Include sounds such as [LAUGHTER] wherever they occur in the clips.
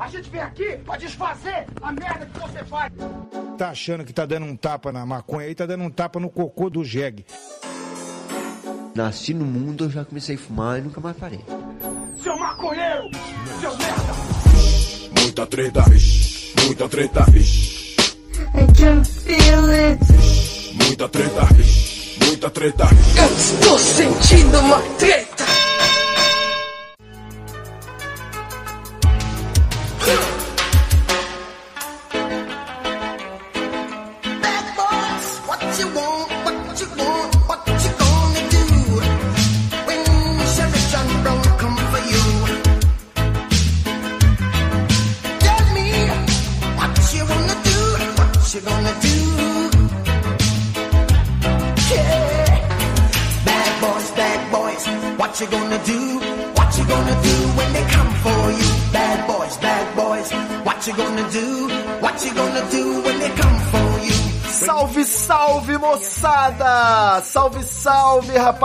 A gente vem aqui pra desfazer a merda que você faz. Tá achando que tá dando um tapa na maconha aí, tá dando um tapa no cocô do jegue. Nasci no mundo, eu já comecei a fumar e nunca mais parei. Seu maconheiro! Seu merda! Muita treta, muita treta, I can feel it. muita treta, muita treta. Eu estou sentindo uma treta.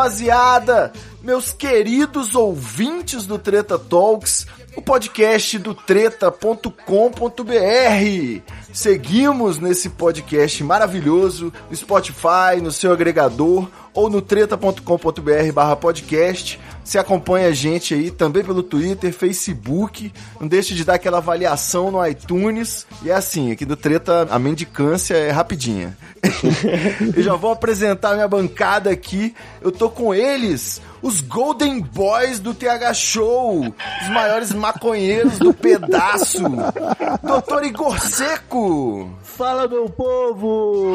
Rapaziada! Meus queridos ouvintes do Treta Talks, o podcast do treta.com.br. Seguimos nesse podcast maravilhoso no Spotify, no seu agregador ou no treta.com.br barra podcast. Você acompanha a gente aí também pelo Twitter, Facebook. Não deixe de dar aquela avaliação no iTunes. E é assim, aqui do Treta a mendicância é rapidinha. [LAUGHS] Eu já vou apresentar minha bancada aqui. Eu tô com eles, os Golden Boys do TH Show, os maiores maconheiros do pedaço. Doutor Igor Seco. Fala, meu povo!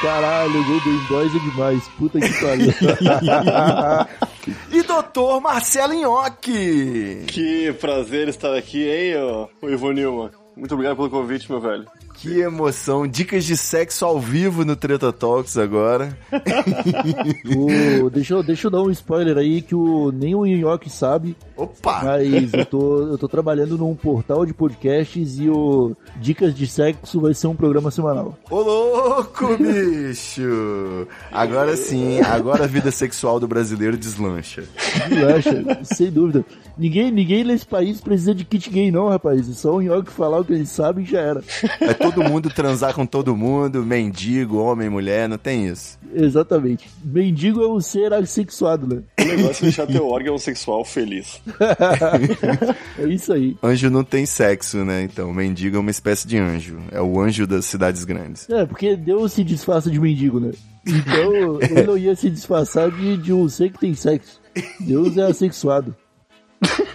Caralho, Golden Boys é demais. Puta que pariu. [LAUGHS] E doutor Marcelo Nhoque. Que prazer estar aqui, hein, ô, ô Ivo Nilma. Muito obrigado pelo convite, meu velho. Que emoção. Dicas de sexo ao vivo no Treta Talks agora. [LAUGHS] O- deixa, eu, deixa eu dar um spoiler aí que o, nem o Nhoque sabe, Opa! mas eu tô, eu tô trabalhando num portal de podcasts e o Dicas de Sexo vai ser um programa semanal. Ô louco, bicho! Agora sim, agora a vida sexual do brasileiro deslancha. Relaxa, sem dúvida. Ninguém, ninguém nesse país precisa de kit gay, não, rapaz. É só o Nhoque falar o que ele sabe e já era. É todo mundo transar com todo mundo, mendigo, homem, mulher, não tem isso. Exatamente. Mendigo é um ser assexuado, né? O negócio é deixar teu órgão sexual feliz. [LAUGHS] É isso aí. Anjo não tem sexo, né? Então, mendigo é uma espécie de anjo. É o anjo das cidades grandes. É, porque Deus se disfarça de mendigo, né? Então, [LAUGHS] ele não ia se disfarçar de, de um ser que tem sexo. Deus é assexuado.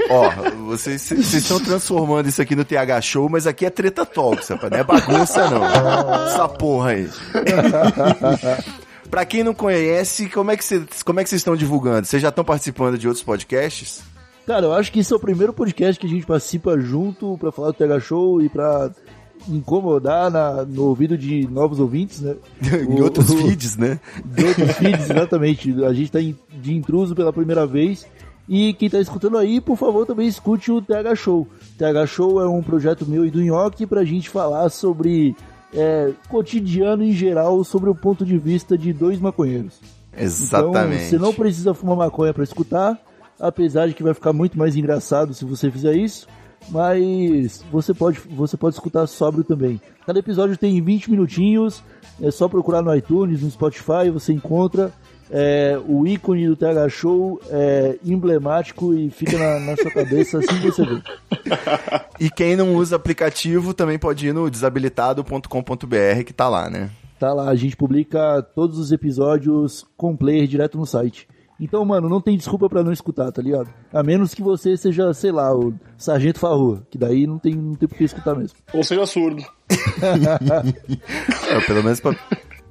Ó, vocês vocês estão transformando isso aqui no TH Show, mas aqui é treta talks, rapaz. Não é bagunça, não. Essa porra aí. pra quem não conhece, como é que vocês como é que vocês estão divulgando? Vocês já estão participando de outros podcasts? Cara, eu acho que esse é o primeiro podcast que a gente participa junto pra falar do TH Show e pra incomodar na- no ouvido de novos ouvintes, né? [LAUGHS] em O- outros o- feeds, né? De outros feeds, exatamente. A gente tá em- de intruso pela primeira vez. E quem tá escutando aí, por favor, também escute o TH Show. TH Show é um projeto meu e do Nhoque pra gente falar sobre é, cotidiano em geral, sobre o ponto de vista de dois maconheiros. Exatamente. Então, você não precisa fumar maconha pra escutar, apesar de que vai ficar muito mais engraçado se você fizer isso. Mas você pode, você pode escutar sóbrio também. Cada episódio tem 20 minutinhos, é só procurar no iTunes, no Spotify, você encontra. é, o ícone do TH Show é emblemático e fica na, na sua cabeça assim que você vê. [LAUGHS] E quem não usa aplicativo também pode ir no desabilitado.com.br que tá lá, né? Tá lá, a gente publica todos os episódios com player direto no site. Então, mano, não tem desculpa pra não escutar, tá ligado? A menos que você seja, sei lá, o Sargento Farrur, que daí não tem, não tem por que escutar mesmo. Ou seja, surdo. [LAUGHS] É, pelo menos pra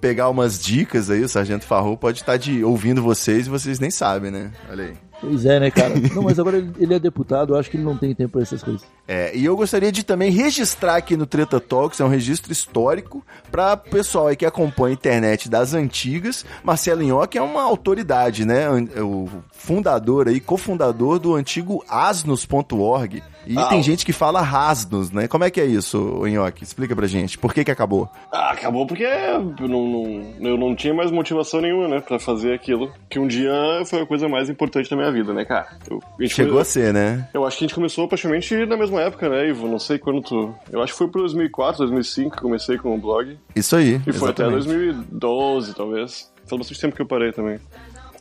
pegar umas dicas aí, o Sargento Farrou pode estar de, ouvindo vocês e vocês nem sabem, né? Olha aí. Pois é, né, cara? Não, mas agora ele, ele é deputado, eu acho que ele não tem tempo pra essas coisas. É, e eu gostaria de também registrar aqui no Treta Talks, é um registro histórico para pessoal aí que acompanha a internet das antigas. Marcelo Nhoque é uma autoridade, né? O fundador aí, cofundador do antigo asnos.org. E Ah, tem gente que fala rasnos, né? Como é que é isso, ô Nhoque? Explica pra gente. Por que que acabou? Ah, acabou porque eu não, não- eu não tinha mais motivação nenhuma, né, pra fazer aquilo. Que um dia foi a coisa mais importante da minha minha vida, né, cara? Eu, a Chegou come- a ser, né? Eu acho que a gente começou praticamente na mesma época, né, Ivo? Não sei quando tu... Eu acho que foi por 2004, 2005 que comecei com o blog. Isso aí. E foi até exatamente. 2012, talvez. Faz bastante tempo que eu parei também.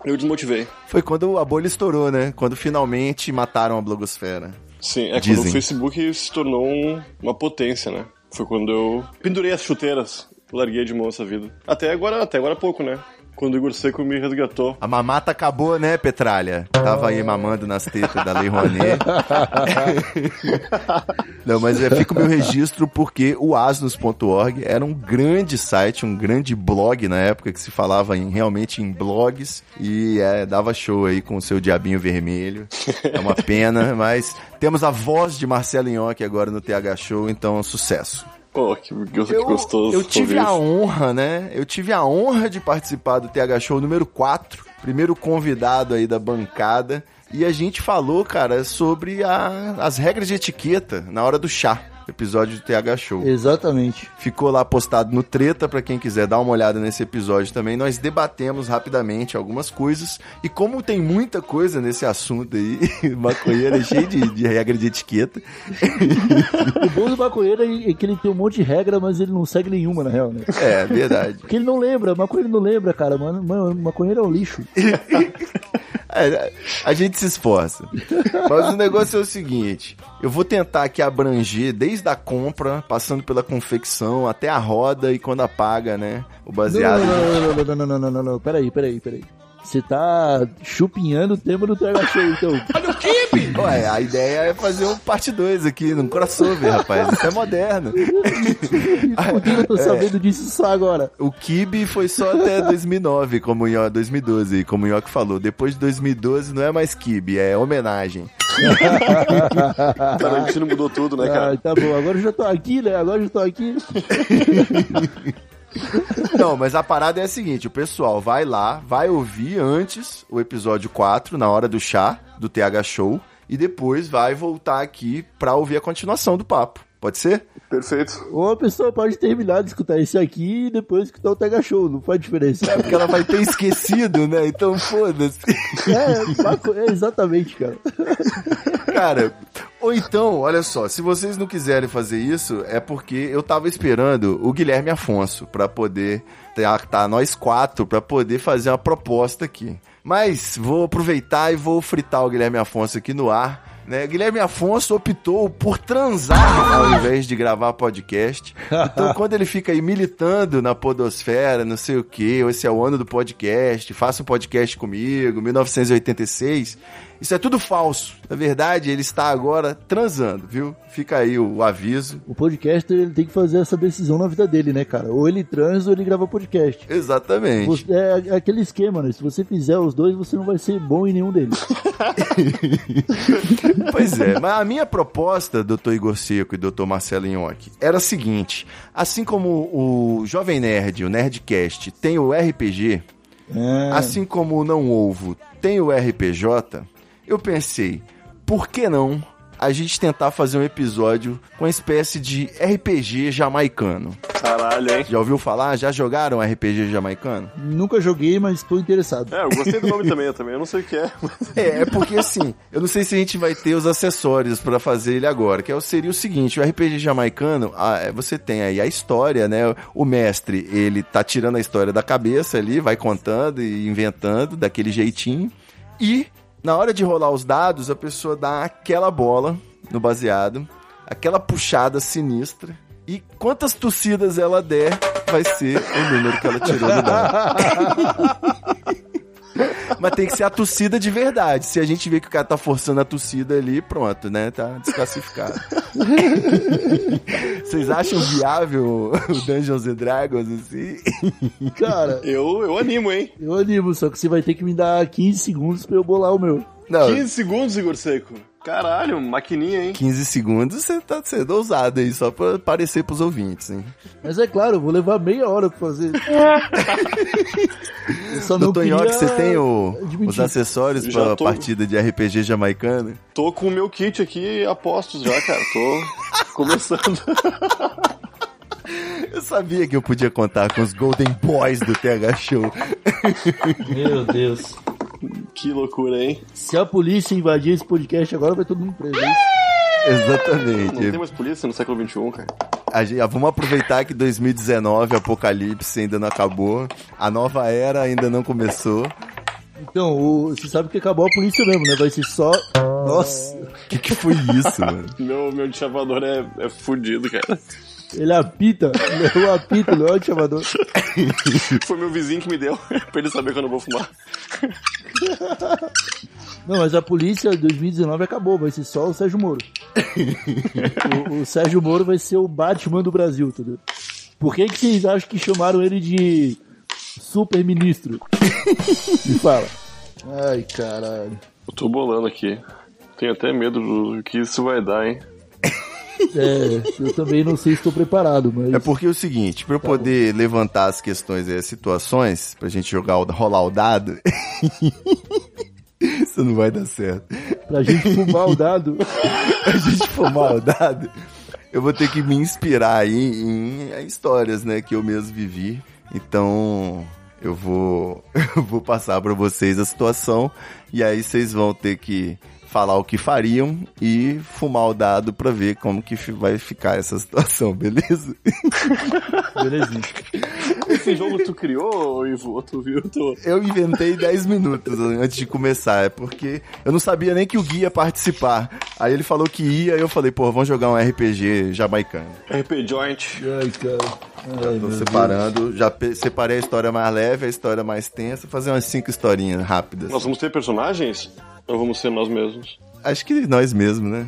Eu desmotivei. Foi quando a bolha estourou, né? Quando finalmente mataram a blogosfera. Sim, é Dizem. quando o Facebook se tornou um- uma potência, né? Foi quando eu pendurei as chuteiras, larguei de mão essa vida. Até agora, até agora pouco, né? Quando o Igor Seco me resgatou. A mamata acabou, né, Petralha? Tava aí mamando nas tetas da Lei Rouanet. [LAUGHS] Não, mas é, fica o meu registro porque o asnos.org era um grande site, um grande blog na época que se falava em, realmente em blogs e é, dava show aí com o seu diabinho vermelho. É uma pena, [LAUGHS] mas temos a voz de Marcelo Inhoque agora no TH Show, então sucesso. Pô, que, que, que gostoso. Eu tive a honra, né? Eu tive a honra de participar do TH Show número 4, primeiro convidado aí da bancada. E a gente falou, cara, sobre a- as regras de etiqueta na hora do chá, episódio do TH Show. Exatamente. Ficou lá postado no Treta pra quem quiser dar uma olhada nesse episódio também. Nós debatemos rapidamente algumas coisas. E como tem muita coisa nesse assunto aí, [LAUGHS] maconheiro é cheio de, de regra de etiqueta. O bom do maconheiro é é que ele tem um monte de regra, mas ele não segue nenhuma, na real, né? É, verdade. Porque ele não lembra, maconheiro não lembra, cara. Mano, mano maconheiro é um lixo. [LAUGHS] É, a gente se esforça. Mas o negócio é o seguinte: eu vou tentar aqui abranger desde a compra, passando pela confecção, até a roda e quando apaga, né? O baseado. Não, não, não, não, não, não, não, não, não, não. Peraí, peraí, peraí. Você tá chupinhando o tema do TH Show, então. Ué, a ideia é fazer um parte 2 aqui, num crossover, rapaz. Isso é moderno. Por que eu tô sabendo disso só agora? O Kibe foi só até 2009, como o Nho- 2012, como o Nhoque falou. Depois de 2012 não é mais Kibe, é homenagem. [LAUGHS] Tarantino mudou tudo, né, Ah, cara? tá bom, agora eu já tô aqui, né? Agora eu já tô aqui. [LAUGHS] Não, mas a parada é a seguinte: o pessoal vai lá, vai ouvir antes o episódio 4, na hora do chá, do TH Show, e depois vai voltar aqui pra ouvir a continuação do papo. Pode ser? Perfeito. Ou a pessoa pode terminar de escutar esse aqui e depois escutar o TH Show, não faz diferença. Porque ela vai ter esquecido, né? Então foda-se. É, maco- é exatamente, cara. Cara, ou então, olha só, se vocês não quiserem fazer isso, é porque eu tava esperando o Guilherme Afonso pra poder tá nós quatro pra poder fazer uma proposta aqui. Mas vou aproveitar e vou fritar o Guilherme Afonso aqui no ar. Né? Guilherme Afonso optou por transar ao invés de gravar podcast. Então, [LAUGHS] quando ele fica aí militando na podosfera, não sei o que, esse é o ano do podcast, faça um podcast comigo, 1986, isso é tudo falso. Na verdade, ele está agora transando, viu? Fica aí o aviso. O podcaster ele tem que fazer essa decisão na vida dele, né, cara? Ou ele transa ou ele grava podcast. Exatamente. Você- é aquele esquema, né? Se você fizer os dois, você não vai ser bom em nenhum deles. [LAUGHS] Pois é, mas a minha proposta, doutor Igor Seco e doutor Marcelo Inhoque, era a seguinte: assim como o Jovem Nerd, o Nerdcast, tem o RPG, É. assim como o Não Ovo tem o RPJ, eu pensei, por que não a gente tentar fazer um episódio com uma espécie de RPG jamaicano? Caralho, hein? Já ouviu falar? Já jogaram RPG jamaicano? Nunca joguei, mas estou interessado. É, eu gostei do nome [LAUGHS] também, eu também. Eu não sei o que é. mas- É, é porque assim, eu não sei se a gente vai ter os acessórios pra fazer ele agora, que é o- seria o seguinte, o RPG jamaicano, ah, é, você tem aí a história, né? O mestre, ele tá tirando a história da cabeça ali, vai contando e inventando daquele jeitinho, e na hora de rolar os dados, a pessoa dá aquela bola no baseado, aquela puxada sinistra, e quantas tossidas ela der, vai ser o número que ela tirou do dado. [LAUGHS] [LAUGHS] Mas tem que ser a tossida de verdade. Se a gente vê que o cara tá forçando a tossida ali, pronto, né? Tá desclassificado. [LAUGHS] Vocês acham viável o Dungeons and Dragons assim? Cara, Eu, eu animo, hein? eu animo, só que você vai ter que me dar 15 segundos pra eu bolar o meu. Não, 15 segundos, Igor Seco. Caralho, maquininha, hein? 15 segundos você tá sendo ousado aí, só pra parecer pros ouvintes, hein? Mas é claro, eu vou levar meia hora pra fazer. [LAUGHS] Eu só Doutor queria Nhoque, você tem o- os acessórios Já pra tô. partida de RPG jamaicano? Tô com o meu kit aqui a postos já, cara. Tô [LAUGHS] começando. Eu sabia que eu podia contar com os Golden Boys do TH Show. Meu Deus. Que loucura, hein? Se a polícia invadir esse podcast agora, vai todo mundo preso. isso? [LAUGHS] Não Exatamente. tem mais polícia no século XXI, cara. A gente- vamos aproveitar que 2019, Apocalipse ainda não acabou, a nova era ainda não começou. Então, o- você sabe que acabou a polícia mesmo, né? Vai ser só. Nossa, O que, que foi isso, [LAUGHS] mano? Meu, meu chavador é, é fudido, cara. Ele apita, ele é um apito, não é um chamador. Foi meu vizinho que me deu, [LAUGHS] pra ele saber que eu não vou fumar. Não, mas a polícia 2019 acabou, vai ser só o Sérgio Moro. o, o Sérgio Moro vai ser o Batman do Brasil, entendeu? Por que, que vocês acham que chamaram ele de super-ministro? Me fala. Ai, caralho. Eu tô bolando aqui. Tenho até medo do que isso vai dar, hein? É, eu também não sei se estou preparado, mas. É porque é o seguinte, pra eu poder levantar as questões e as situações, pra gente jogar o, rolar o dado, [LAUGHS] isso não vai dar certo. Pra gente fumar o dado. [LAUGHS] a gente fumar o dado, eu vou ter que me inspirar aí em histórias, né, que eu mesmo vivi. Então, eu vou, [LAUGHS] eu vou passar pra vocês a situação e aí vocês vão ter que falar o que fariam e fumar o dado pra ver como que vai ficar essa [LAUGHS] situação, beleza? Belezinha. Esse jogo tu criou, Ivo? Tu viu? Tu... Eu inventei 10 minutos antes de começar, é porque eu não sabia nem que o Gui ia participar. Aí ele falou que ia, e eu falei, pô, vamos jogar um RPG jamaicano. RP Joint. Ai, cara. Ai, Tô separando, já pe- separei a história mais leve, a história mais tensa, fazer umas cinco historinhas rápidas. Nós vamos ter personagens? Ou vamos ser nós mesmos? Acho que nós mesmos, né?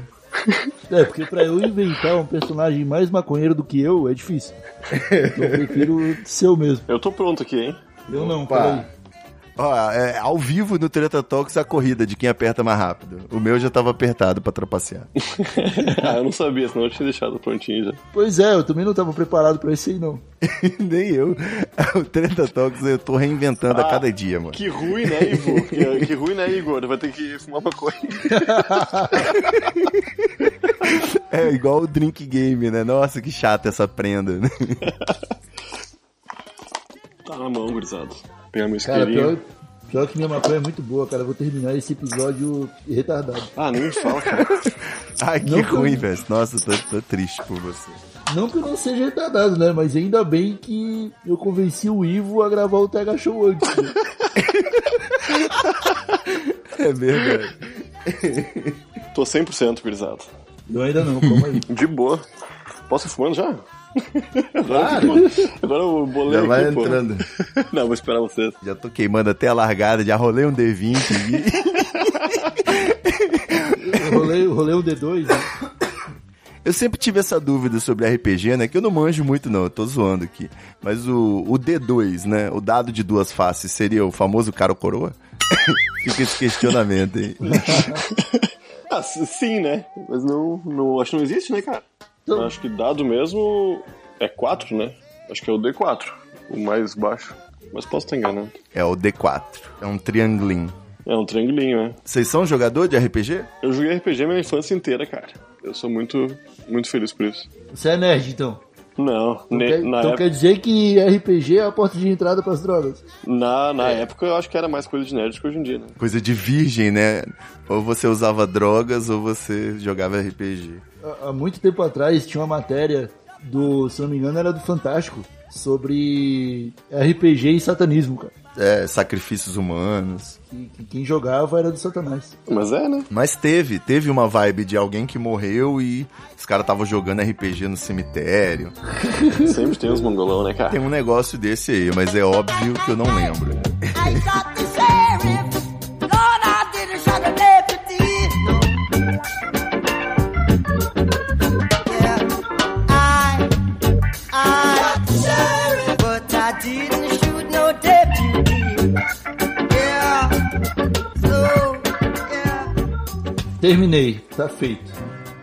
É, porque pra eu inventar um personagem mais maconheiro do que eu, é difícil. Então eu prefiro ser eu mesmo. Eu tô pronto aqui, hein? Eu não, peraí. Ó, é, ao vivo no Treta Talks a corrida de quem aperta mais rápido. O meu já tava apertado pra trapacear. [LAUGHS] ah, eu não sabia, senão eu tinha deixado prontinho já. Pois é, eu também não tava preparado pra esse aí, não. [LAUGHS] Nem eu. O Treta Talks eu tô reinventando a Ah, cada dia, mano. Que ruim, né, Ivo? [LAUGHS] que, que ruim, né, Igor? Vai ter que fumar maconha. É igual o Drink Game, né? Nossa, que chata essa prenda, né? Tá na mão, gurizada. Pegar meu Cara, pior, pior que minha maconha é muito boa, cara. Eu vou terminar esse episódio retardado. Ah, nem me fala, cara. [LAUGHS] Ai, que Não ruim, velho. Nossa, tô, tô triste por você. Não que eu não seja retardado, né? Mas ainda bem que eu convenci o Ivo a gravar o TH Show antes. né? [LAUGHS] É verdade. Tô 100%, gurizada. Eu ainda não, calma aí. De boa. Posso ir fumando já? [LAUGHS] Claro. Agora eu bolei Já vai aqui, pô. entrando. [LAUGHS] Não, vou esperar vocês. Já tô queimando até a largada, já rolei um D20 aqui. Rolei, rolei um D2, né? Eu sempre tive essa dúvida sobre RPG, né? Que eu não manjo muito, não. Eu tô zoando aqui. Mas o, o D2, né? O dado de duas faces seria o famoso cara ou coroa? [LAUGHS] Fica esse questionamento aí. Ah, sim, né? Mas não, não. Acho que não existe, né, cara? Então- Acho que dado mesmo é 4, né? Acho que é o D4, o mais baixo. Mas posso estar enganando. É o D4. É um triangulinho. É um triangulinho, né? Vocês são jogador de RPG? Eu joguei RPG minha infância inteira, cara. Eu sou muito, muito feliz por isso. Você é nerd, então. Não, Então, ne- quer, na, então época, quer dizer que RPG é a porta de entrada pras drogas. na, na época eu acho que era mais coisa de nerd que hoje em dia, né? Coisa de virgem, né? Ou você usava drogas ou você jogava RPG. Há- muito tempo atrás tinha uma matéria do, se não me engano, era do Fantástico, sobre RPG e satanismo, cara. É, sacrifícios humanos. Que, que quem jogava era do Satanás. Mas é, né? Mas teve, teve uma vibe de alguém que morreu e os caras estavam jogando RPG no cemitério. [LAUGHS] Sempre tem uns mongolão, né, cara? Tem um negócio desse aí, mas é óbvio que eu não lembro. Terminei, tá feito.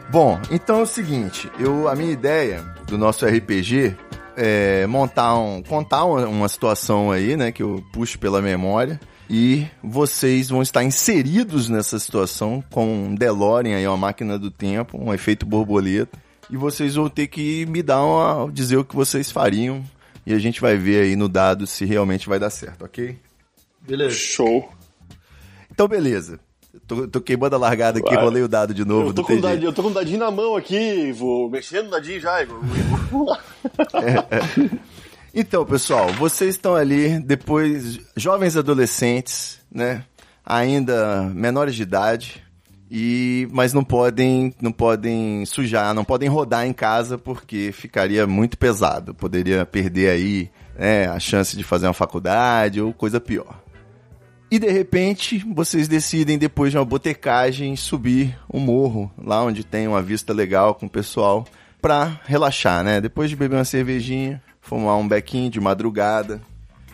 Bom, então é o seguinte, eu a minha ideia do nosso RPG é montar um, contar uma, uma situação aí, né, que eu puxo pela memória e vocês vão estar inseridos nessa situação com um DeLorean aí, uma máquina do tempo, um efeito borboleta e vocês vão ter que me dar uma dizer o que vocês fariam e a gente vai ver aí no dado se realmente vai dar certo, ok? Beleza. Show. Então, beleza. Tô, tô queimando a largada aqui, Vai. rolei o dado de novo. Eu tô, com dadinho, eu tô com o dadinho na mão aqui, vou mexendo no dadinho já, Igor. [LAUGHS] Então, pessoal, vocês estão ali depois, jovens adolescentes, né? Ainda menores de idade, e mas não podem, não podem sujar, não podem rodar em casa porque ficaria muito pesado. Poderia perder aí né, a chance de fazer uma faculdade ou coisa pior. E de repente, vocês decidem, depois de uma botecagem, subir um morro, lá onde tem uma vista legal com o pessoal, pra relaxar, né? Depois de beber uma cervejinha, fumar um bequinho de madrugada.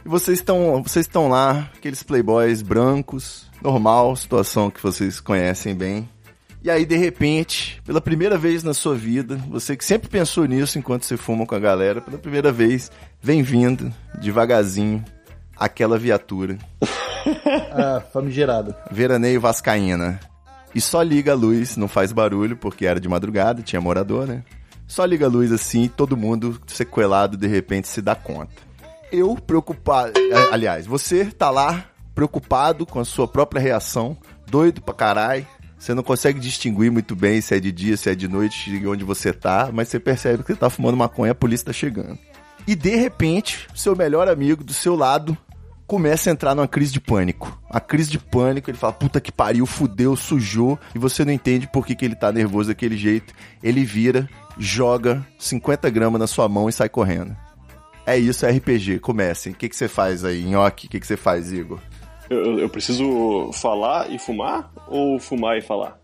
E vocês estão vocês estão lá, aqueles playboys brancos, normal, situação que vocês conhecem bem. E aí, de repente, pela primeira vez na sua vida, você que sempre pensou nisso enquanto você fuma com a galera, pela primeira vez, vem vindo, devagarzinho, aquela viatura. [LAUGHS] Ah, famigerada. Veraneio Vascaína. E só liga a luz, não faz barulho, porque era de madrugada, tinha morador, né? Só liga a luz assim e todo mundo sequelado de repente se dá conta. Eu preocupado. Aliás, você tá lá preocupado com a sua própria reação, doido pra caralho. Você não consegue distinguir muito bem se é de dia, se é de noite, de onde você tá, mas você percebe que você tá fumando maconha e a polícia tá chegando. E de repente, seu melhor amigo do seu lado começa a entrar numa crise de pânico. A crise de pânico, ele fala, puta que pariu, fudeu, sujou, e você não entende por que, que ele tá nervoso daquele jeito. Ele vira, joga 50 gramas na sua mão e sai correndo. É isso, é RPG, comecem. O que, que você faz aí, Nhoque? O que, que você faz, Igor? Eu, eu- preciso falar e fumar? Ou fumar e falar?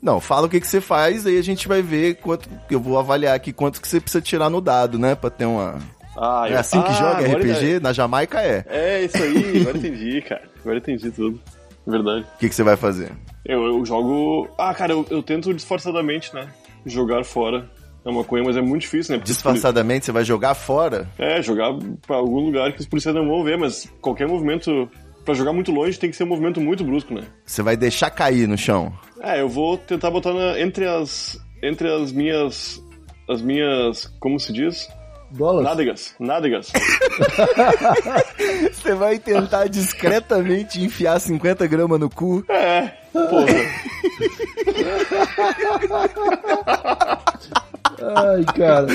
Não, fala o que, que você faz, aí a gente vai ver quanto. Eu vou avaliar aqui quanto que você precisa tirar no dado, né? Pra ter uma. Ah, É assim que ah, joga RPG? Na Jamaica é. É, isso aí, [LAUGHS] agora entendi, cara. Agora entendi tudo. Verdade. O que, que você vai fazer? Eu, eu jogo. Ah, cara, eu, eu tento disfarçadamente, né? Jogar fora a maconha, mas é muito difícil, né? Disfarçadamente, você vai jogar fora? É, jogar pra algum lugar que os policiais não vão ver, mas qualquer movimento. Pra jogar muito longe tem que ser um movimento muito brusco, né? Você vai deixar cair no chão. É, eu vou tentar botar na- entre as. Entre as minhas. As minhas. Como se diz? Bolas? Nádegas. Nádegas. [LAUGHS] Você vai tentar discretamente enfiar 50 gramas no cu. É, porra. Ai, cara.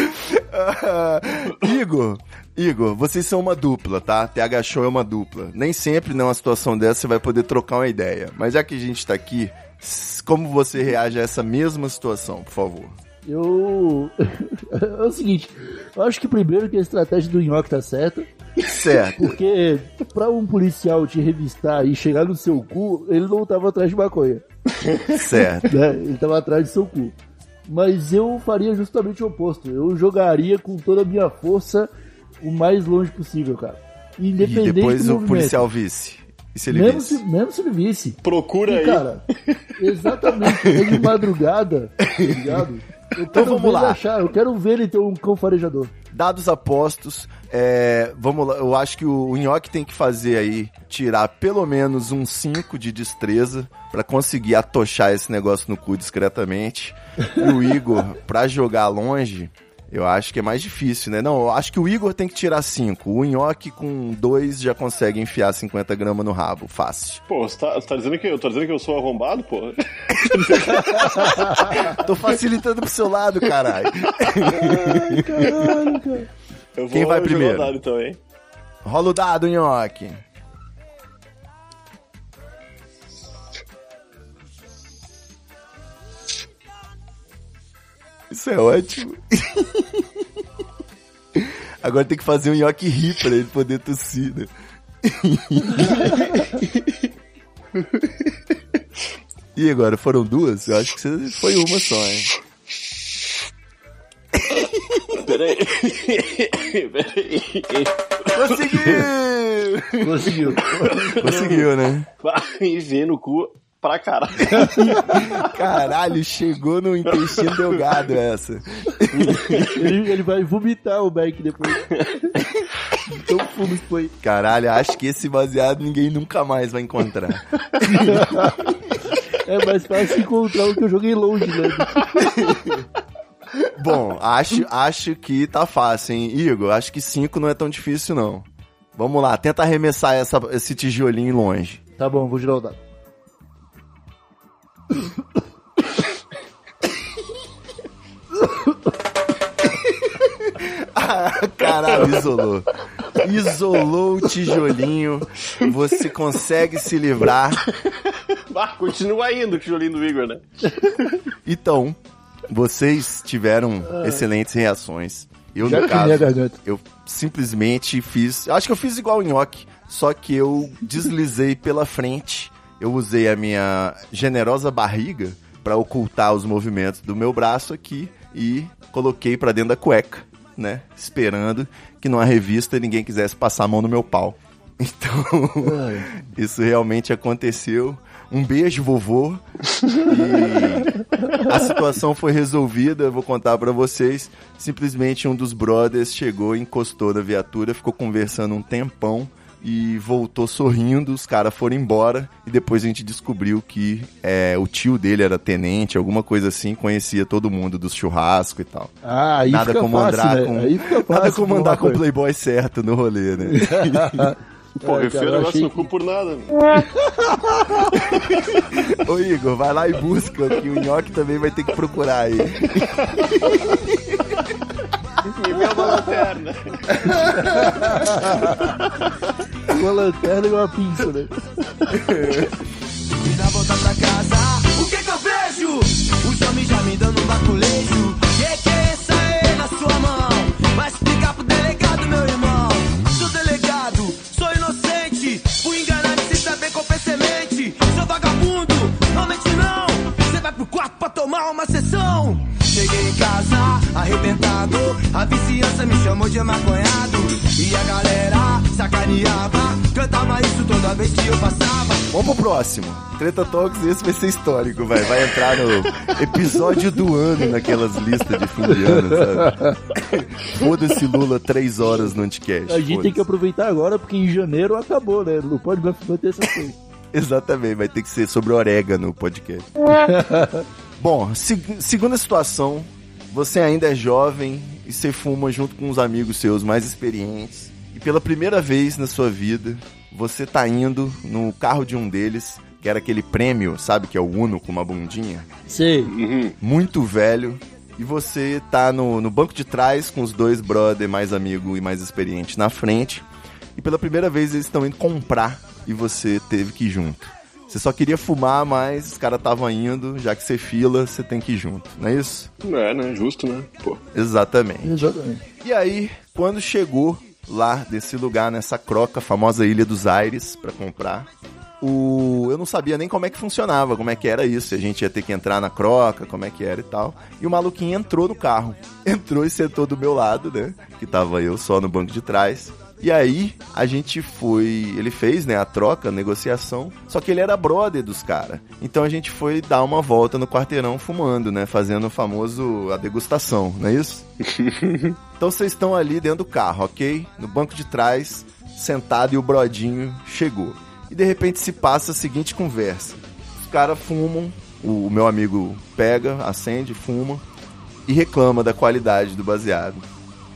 Ah, [LAUGHS] Igor, Igor, vocês são uma dupla, tá? TH Show é uma dupla. Nem sempre numa situação dessa você vai poder trocar uma ideia. Mas já que a gente tá aqui, como você reage a essa mesma situação, por favor? Eu. [LAUGHS] É o seguinte, eu acho que primeiro que a estratégia do Nhoque tá certa, Certo. porque pra um policial te revistar e chegar no seu cu, ele não tava atrás de maconha, certo. né? Ele tava atrás do seu cu. Mas eu faria justamente o oposto. Eu jogaria com toda a minha força o mais longe possível, cara. E Independente depois do o policial visse. E se ele mesmo visse? se, mesmo se ele visse. Procura E, aí. cara, exatamente, é de madrugada, tá ligado? Eu quero vamos lá. achar, eu quero ver ele ter um cão farejador. Dados apostos, é, vamos lá, eu acho que o, o Nhoque tem que fazer aí, tirar pelo menos um 5 de destreza pra conseguir atochar esse negócio no cu discretamente. E o Igor, pra jogar longe, eu acho que é mais difícil, né? Não, eu acho que o Igor tem que tirar 5. O Nhoque com 2 já consegue enfiar 50 gramas no rabo, fácil. Pô, você tá, você tá dizendo que eu tô dizendo que eu sou arrombado, pô? [LAUGHS] Tô facilitando pro seu lado, caralho. Caralho, cara. Eu vou Quem vai primeiro? dado então, hein? Rola o dado, Nhoque. Isso é ótimo. [LAUGHS] Agora tem que fazer um nhoque rir pra ele poder tossir, né? [LAUGHS] E agora, foram duas? Eu acho que foi uma só, hein? Peraí. [LAUGHS] Peraí. Conseguiu! Conseguiu. Conseguiu, né? Vai ver no cu pra caralho. [LAUGHS] Caralho, chegou no intestino delgado essa. Ele, ele vai vomitar o Beck depois. Tão fundo que foi. Caralho, acho que esse baseado ninguém nunca mais vai encontrar. É mais fácil encontrar o que eu joguei longe, né? Bom, acho, acho que tá fácil, hein? Igor, acho que 5 não é tão difícil, não. Vamos lá, tenta arremessar essa, esse tijolinho longe. Tá bom, vou girar o dado. Ah, caralho, isolou. Isolou o tijolinho. Você consegue se livrar. Ah, continua indo o tijolinho do Igor, né? Então, vocês tiveram excelentes reações. Eu, Já no caso, eu simplesmente fiz. Acho que eu fiz igual o nhoque, só que eu deslizei pela frente. Eu usei a minha generosa barriga para ocultar os movimentos do meu braço aqui e coloquei pra dentro da cueca, né? Esperando que numa revista ninguém quisesse passar a mão no meu pau. [LAUGHS] Então, isso realmente aconteceu. Um beijo, vovô. E a situação foi resolvida, eu vou contar pra vocês. Simplesmente um dos brothers chegou, encostou na viatura, ficou conversando um tempão e voltou sorrindo. Os caras foram embora e depois a gente descobriu que é, o tio dele era tenente, alguma coisa assim, conhecia todo mundo do churrasco e tal. Ah, aí nada fica como fácil, andar né? com Aí fica nada fácil como falar andar com o playboy certo no rolê, né? [LAUGHS] Pô, É, cara, o eu negócio achei cu por nada. né? [LAUGHS] Ô Igor, vai lá e busca, que o Nhoque também vai ter que procurar aí. [LAUGHS] Me vê uma lanterna. [LAUGHS] Uma lanterna e uma pinça, né? E na volta pra casa, o que que eu vejo? Os homens já me dando um baculejo. Que que é essa aí na sua mão? Vai explicar pro delegado, meu irmão. Sou delegado, sou inocente. Fui enganado sem saber qual foi semente. Seu vagabundo, realmente não. Você vai pro quarto pra tomar uma sessão. Cheguei em casa, arrebentado. A vizinhança me chamou de maconhado. E a galera sacaneava. Cantava isso toda vez que eu passava. Vamos pro próximo. Treta Talks, esse vai ser histórico, vai. Vai entrar no episódio do ano naquelas listas de fim de ano, sabe? Foda-se Lula, três horas no Anticast. A gente tem que aproveitar agora, porque em janeiro acabou, né? Não pode mais manter essas coisas. [LAUGHS] Exatamente, vai ter que ser sobre orégano o podcast. [LAUGHS] Bom, se- segunda situação, você ainda é jovem e você fuma junto com uns amigos seus mais experientes. E pela primeira vez na sua vida, você tá indo no carro de um deles, que era aquele prêmio, sabe, que é o Uno com uma bundinha, Sei. muito velho. E você tá no, no banco de trás com os dois brother mais amigo e mais experiente na frente. E pela primeira vez eles estão indo comprar e você teve que ir junto. Você só queria fumar, mas os caras estavam indo, já que você fila, você tem que ir junto, não é isso? Não é, né? Justo, né? Pô. Exatamente. Exatamente. E aí, quando chegou lá desse lugar, nessa croca, famosa Ilha dos Aires, pra comprar, o... eu não sabia nem como é que funcionava, como é que era isso, se a gente ia ter que entrar na croca, como é que era e tal. E o maluquinho entrou no carro. [LAUGHS] Entrou e sentou do meu lado, né? Que tava eu só no banco de trás. E aí, a gente foi. Ele fez, né, a troca, a negociação. Só que ele era brother dos caras. Então a gente foi dar uma volta no quarteirão fumando, né? Fazendo o famoso a degustação, não é isso? [LAUGHS] Então vocês estão ali dentro do carro, ok? No banco de trás, sentado e o brodinho chegou. E de repente se passa a seguinte conversa: os caras fumam, o meu amigo pega, acende, fuma e reclama da qualidade do baseado.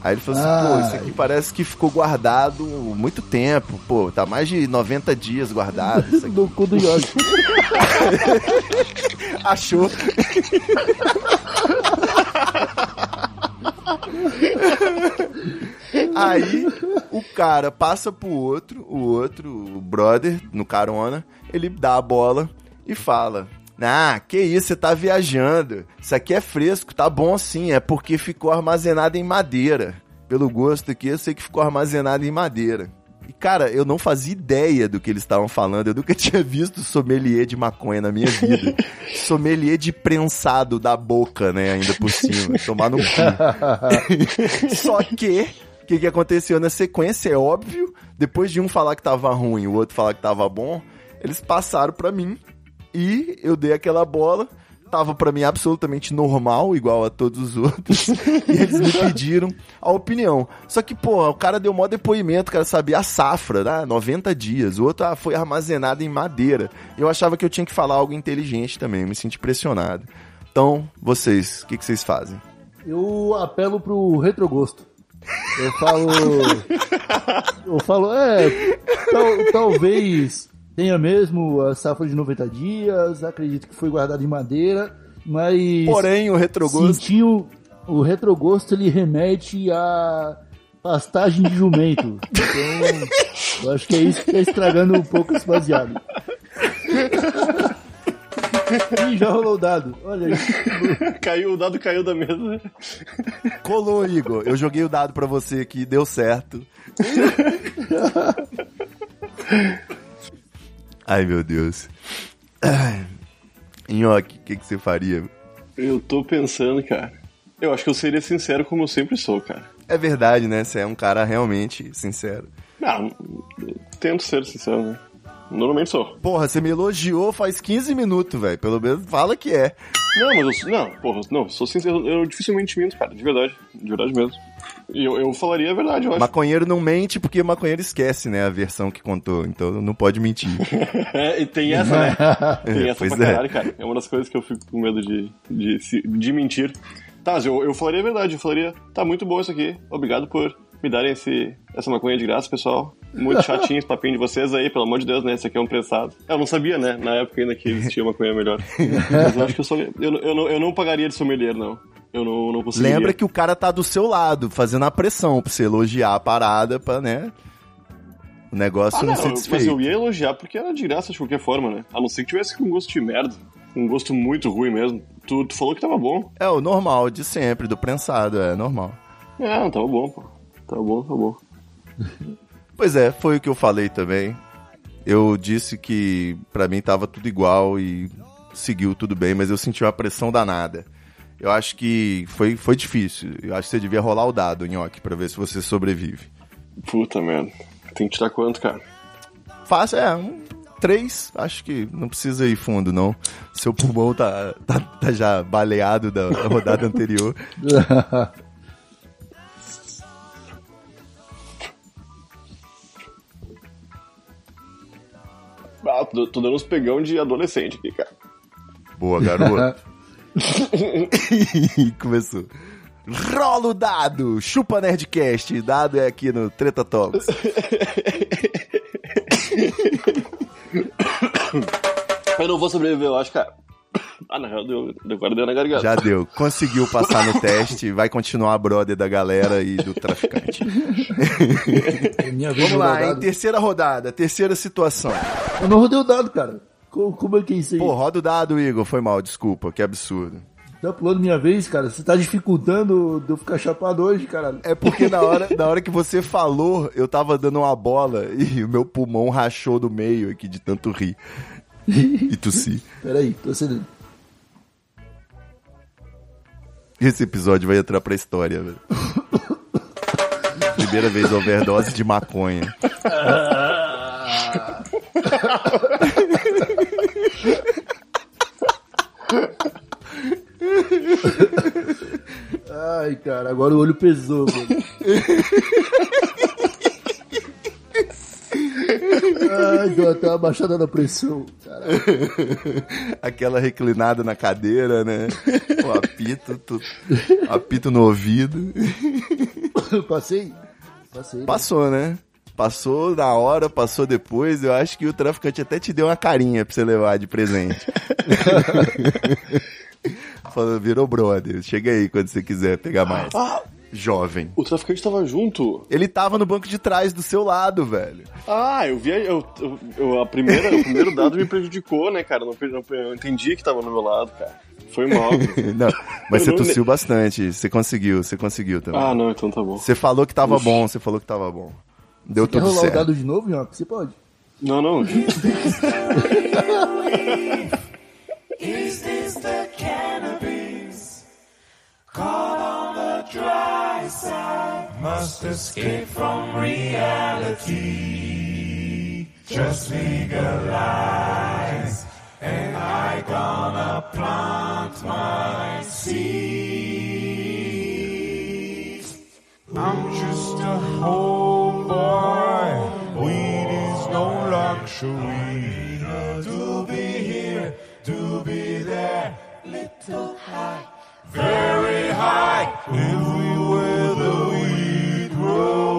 Aí ele falou assim: pô, isso aqui parece que ficou guardado muito tempo, pô, tá mais de 90 dias guardado. Isso [LAUGHS] aqui. No cu do Yogi. [LAUGHS] Achou. [LAUGHS] Aí o cara passa pro outro, o outro, o brother, no carona, ele dá a bola e fala: Ah, que isso, você tá viajando. Isso aqui é fresco, tá bom sim, é porque ficou armazenado em madeira. Pelo gosto aqui, eu sei que ficou armazenado em madeira. E, cara, eu não fazia ideia do que eles estavam falando. Eu nunca [LAUGHS] tinha visto sommelier de maconha na minha vida. [LAUGHS] sommelier de prensado da boca, né? Ainda por cima. Tomar no cu. [LAUGHS] Só que, o que, que aconteceu na sequência? É óbvio. Depois de um falar que tava ruim, o outro falar que tava bom, eles passaram pra mim. E eu dei aquela bola. Tava pra mim absolutamente normal, igual a todos os [LAUGHS] outros. e eles me pediram a opinião. Só que, pô, o cara deu maior depoimento, o cara sabia a safra, né? 90 dias. O outro ah, foi armazenado em madeira. Eu achava que eu tinha que falar algo inteligente também, me senti pressionado. Então, vocês, o que, que vocês fazem? Eu apelo pro retrogosto. Eu falo. [LAUGHS] Eu falo, é. tal- talvez. Tenha mesmo a safra de 90 dias, acredito que foi guardado em madeira, mas Porém, o retrogosto. sentiu o retrogosto ele remete a pastagem de jumento. [LAUGHS] Então, eu acho que é isso que tá estragando um pouco esse baseado. [LAUGHS] Ih, já rolou o dado. Olha aí. Caiu, o dado caiu da mesa. Colou, Igor. Eu joguei o dado pra você aqui, deu certo. [LAUGHS] Ai, meu Deus. Nhoque, o que, que você faria? Eu tô pensando, cara. Eu acho que eu seria sincero como eu sempre sou, cara. É verdade, né? Você é um cara realmente sincero. Não, eu tento ser sincero, né? Normalmente sou. Porra, você me elogiou faz 15 minutos, velho. Pelo menos fala que é. Não, mas eu sou. Não, porra, não, sou sincero. Eu dificilmente minto, cara, de verdade. De verdade mesmo. Eu, eu falaria a verdade, eu acho. Maconheiro não mente porque maconheiro esquece, né? A versão que contou. Então não pode mentir. [LAUGHS] É, e tem essa, né? [LAUGHS] Tem essa Pois pra é. caralho, cara. É uma das coisas que eu fico com medo de, de, de mentir. Tá, eu, eu falaria a verdade. Eu falaria, tá muito bom isso aqui. Obrigado por me darem esse, essa maconha de graça, pessoal. Muito chatinho esse papinho de vocês aí, pelo amor de Deus, né? Esse aqui é um prensado. Eu não sabia, né? Na época ainda que existia maconha melhor. [LAUGHS] Mas eu acho que eu sou. Eu, eu, não, eu não pagaria de sommelier, não. Eu não, não conseguiria. Lembra que o cara tá do seu lado, fazendo a pressão pra você elogiar a parada pra, né? O negócio Ah, não, não, ser mas desfeito. eu ia elogiar porque era de graça de qualquer forma, né? A não ser que tivesse com gosto de merda. Um gosto muito ruim mesmo. Tu, tu falou que tava bom. É o normal de sempre, do prensado, é normal. É, não, tava bom, pô. Tava bom, tava bom. [LAUGHS] Pois é, foi o que eu falei também. Eu disse que pra mim tava tudo igual e seguiu tudo bem, mas eu senti uma pressão danada. Eu acho que foi, foi difícil. Eu acho que você devia rolar o dado, Nhoque, pra ver se você sobrevive. Puta merda. Tem que tirar quanto, cara? Fácil, é, um três, acho que não precisa ir fundo, não. Seu pulmão tá, tá, tá já baleado da, da rodada anterior. [LAUGHS] Ah, tô, tô dando uns pegão de adolescente aqui, cara. Boa, garoto. [LAUGHS] [LAUGHS] Começou. Rola o dado! Chupa Nerdcast. Dado é aqui no Treta Talks. [COUGHS] Eu não vou sobreviver, eu acho, cara. Ah, na real, deu, deu agora deu na garganta. Já deu. Conseguiu passar no teste. Vai continuar brother da galera e do traficante. [LAUGHS] É minha vez Vamos lá, em terceira rodada, terceira situação. Eu não rodei o dado, cara. Como, como é que é isso aí? Pô, roda o dado, Igor. Foi mal, desculpa. Que absurdo. Tá pulando minha vez, cara. Você tá dificultando de eu ficar chapado hoje, caralho. É porque na hora, na hora que você falou, eu tava dando uma bola e o meu pulmão rachou do meio aqui de tanto rir. E tossi. [LAUGHS] Peraí, tô acendendo. Esse episódio vai entrar pra história, velho. Primeira vez overdose de maconha. [LAUGHS] Ai, cara, agora o olho pesou, mano. Ai, deu até uma baixada na pressão. Aquela reclinada na cadeira, né? O apito, tu- apito no ouvido. Passei? Passei. né? Passou, né? Passou na hora, passou depois. Eu acho que o traficante até te deu uma carinha pra você levar de presente. [LAUGHS] Falou, virou brother. Chega aí quando você quiser pegar mais. Ah, Jovem. o traficante tava junto. Ele tava no banco de trás do seu lado, velho. Ah, eu vi. Eu, eu, eu- a primeira, o primeiro dado me prejudicou, né, cara? Não, não, eu entendi que tava no meu lado, cara. Foi mal. [LAUGHS] Não, mas Eu você não tossiu bastante. Você conseguiu, você conseguiu também. ah, não, então tá bom. Você falou que tava bom, você falou que tava bom. Deu Quer tudo rolar certo. o dado de novo, Nhoque? Você pode. Não, não. [LAUGHS] Is this the cannabis? Caught on the dry side. Must escape from reality. Just legalize. And I gonna plant my seeds. I'm just a homeboy. Weed is no luxury. To be here, to be there, little high, very high. Everywhere the weed grows,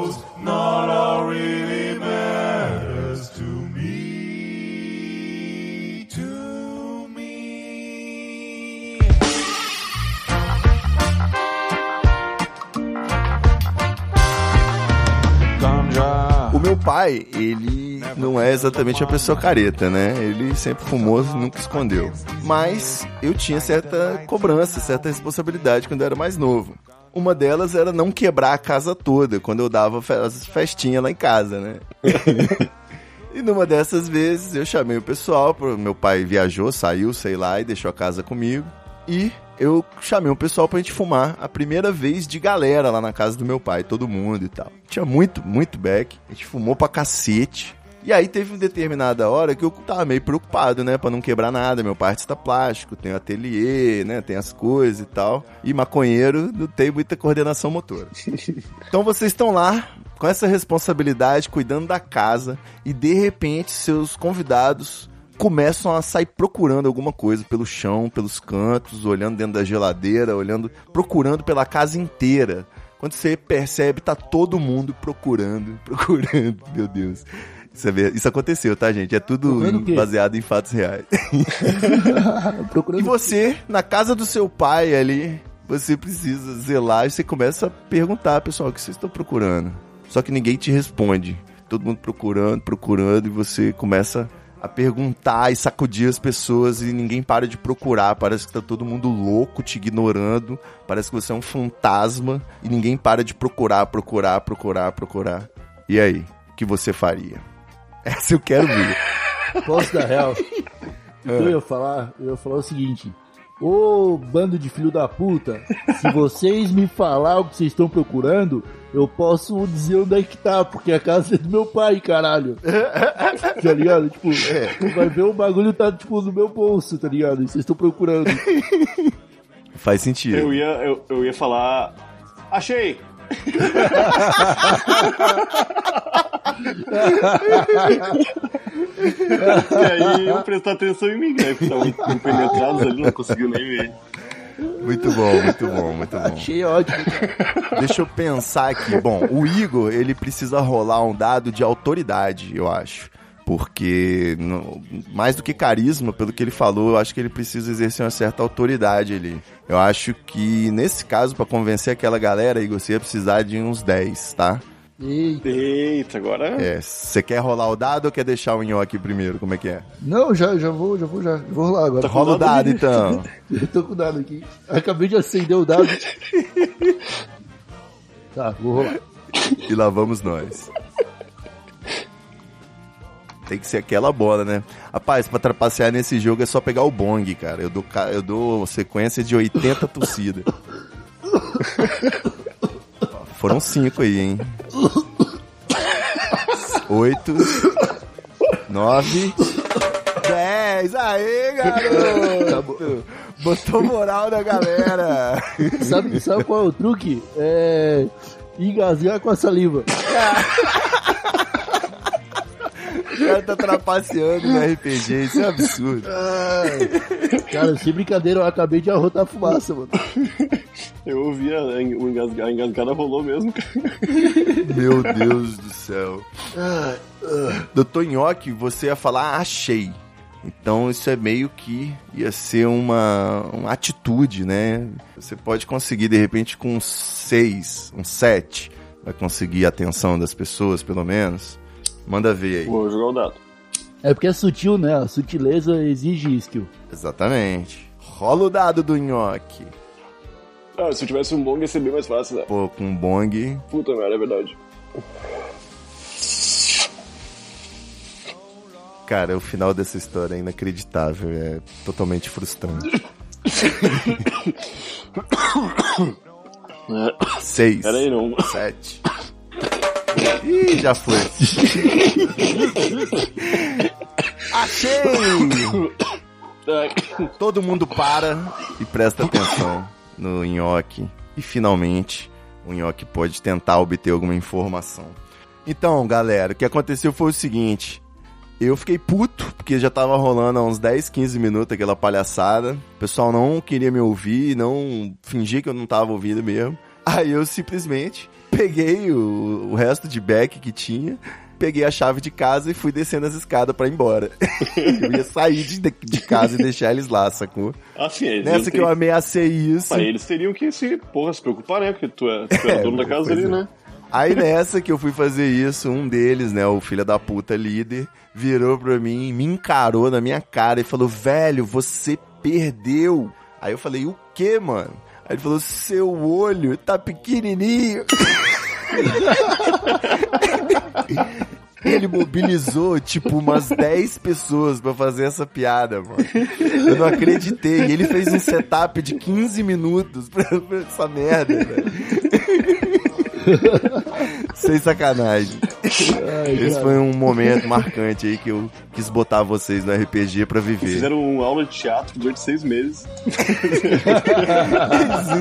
pai, ele não é exatamente uma pessoa careta, né? Ele sempre fumou, nunca escondeu. Mas eu tinha certa cobrança, certa responsabilidade quando eu era mais novo. Uma delas era não quebrar a casa toda quando eu dava as festinhas lá em casa, né? [LAUGHS] E numa dessas vezes eu chamei o pessoal, meu pai viajou, saiu, sei lá, e deixou a casa comigo. E eu chamei o pessoal pra gente fumar a primeira vez de galera lá na casa do meu pai, todo mundo e tal. Tinha muito, muito beck, a gente fumou pra cacete. E aí teve uma determinada hora que eu tava meio preocupado, né, Pra não quebrar nada. Meu pai artista plástico, tem o ateliê, né, tem as coisas e tal. E maconheiro não tem muita coordenação motora. [LAUGHS] Então vocês estão lá com essa responsabilidade, cuidando da casa, e de repente seus convidados começam a sair procurando alguma coisa pelo chão, pelos cantos, olhando dentro da geladeira, olhando, procurando pela casa inteira. Quando você percebe, tá todo mundo procurando, [LAUGHS] procurando, meu Deus. Isso, é isso aconteceu, tá, gente? É tudo em- baseado em fatos reais. [LAUGHS] E você, na casa do seu pai ali, você precisa zelar e você começa a perguntar, pessoal, o que vocês estão procurando? Só que ninguém te responde. Todo mundo procurando, procurando, e você começa a perguntar e sacudir as pessoas e ninguém para de procurar. Parece que tá todo mundo louco, te ignorando. Parece que você é um fantasma e ninguém para de procurar, procurar, procurar, procurar. E aí, o que você faria? [LAUGHS] Essa eu quero ver. Posso dar real? Então [LAUGHS] eu ia falar, eu ia falar o seguinte. Ô bando de filho da puta, se vocês me falar o que vocês estão procurando, eu posso dizer onde é que tá, porque a casa é do meu pai, caralho. Tá ligado? Tipo, vai ver o bagulho tá, tipo, no meu bolso, tá ligado? E vocês estão procurando. Faz sentido. Eu ia, eu, eu ia falar. Achei! [LAUGHS] e aí eu prestar atenção em mim, né? Porque estavam penetrados ali, não conseguiu nem ver. Muito bom, muito bom, muito bom. Achei ótimo. Deixa eu pensar aqui. Bom, o Igor, ele precisa rolar um dado de autoridade, eu acho. Porque, no- mais do que carisma, pelo que ele falou, eu acho que ele precisa exercer uma certa autoridade ali. Eu acho que, nesse caso, pra convencer aquela galera, Igor, você ia precisar de uns 10, tá? Eita. Eita, agora. É, você quer rolar o dado ou quer deixar o nhoque primeiro? Como é que é? Não, já, já vou, já vou, já. Vou rolar agora. Rola o dado, então. [LAUGHS] Eu tô com o dado aqui. Acabei de acender o dado. [LAUGHS] Tá, vou rolar. E lá vamos nós. Tem que ser aquela bola, né? Rapaz, pra trapacear nesse jogo é só pegar o bong, cara. Eu dou, eu dou sequência de 80 tossidas. [LAUGHS] Foram cinco aí, hein? Oito. Nove. Dez. Aê, garoto! Botou moral na galera. Sabe, sabe qual é o truque? É. Engasgar com a saliva. [LAUGHS] O cara tá trapaceando no RPG, isso é absurdo. Cara, sem brincadeira, eu acabei de arrotar fumaça, mano. Eu ouvi a, o engasga- a engasgada rolou mesmo, cara. Meu Deus do céu. Doutor Nhoque, você ia falar achei. Então isso é meio que ia ser uma, uma atitude, né? Você pode conseguir, de repente, com um 6, um 7, vai conseguir a atenção das pessoas, pelo menos. Manda ver aí. Vou jogar o dado. É porque é sutil, né? A sutileza exige skill. Exatamente. Rola o dado do Nhoque. Ah, se eu tivesse um bong ia ser bem mais fácil, né? Pô, com um bong. Puta merda, é verdade. Cara, o final dessa história é inacreditável. É totalmente frustrante. [COUGHS] Seis. Pera aí, não. Sete. Ih, já foi. Achei! Todo mundo para e presta atenção no nhoque. E finalmente, o nhoque pode tentar obter alguma informação. Então, galera, o que aconteceu foi o seguinte. Eu fiquei puto, porque já tava rolando há uns 10, 15 minutos aquela palhaçada. O pessoal não queria me ouvir, não fingia que eu não tava ouvindo mesmo. Aí eu simplesmente peguei o, o resto de back que tinha, peguei a chave de casa e fui descendo as escadas pra ir embora. [LAUGHS] eu ia sair de, de casa e deixar eles lá, sacou? Assim, eles Nessa que eu amei, ameacei isso. Mas eles teriam que se, porra, se preocupar, né? Porque tu é, tu é É, dono da casa ali, é. né? Aí nessa que eu fui fazer isso, um deles, né, o filho da puta líder, virou pra mim, me encarou na minha cara e falou: velho, você perdeu. Aí eu falei: o que, mano? Aí ele falou: seu olho tá pequenininho. Ele mobilizou, tipo, umas 10 pessoas pra fazer essa piada, mano. Eu não acreditei. Ele fez um setup de 15 minutos pra essa merda, velho. Sem sacanagem. Esse foi um momento marcante aí que eu quis botar vocês no RPG pra viver. Fizeram uma aula de teatro durante seis meses. [LAUGHS] Eles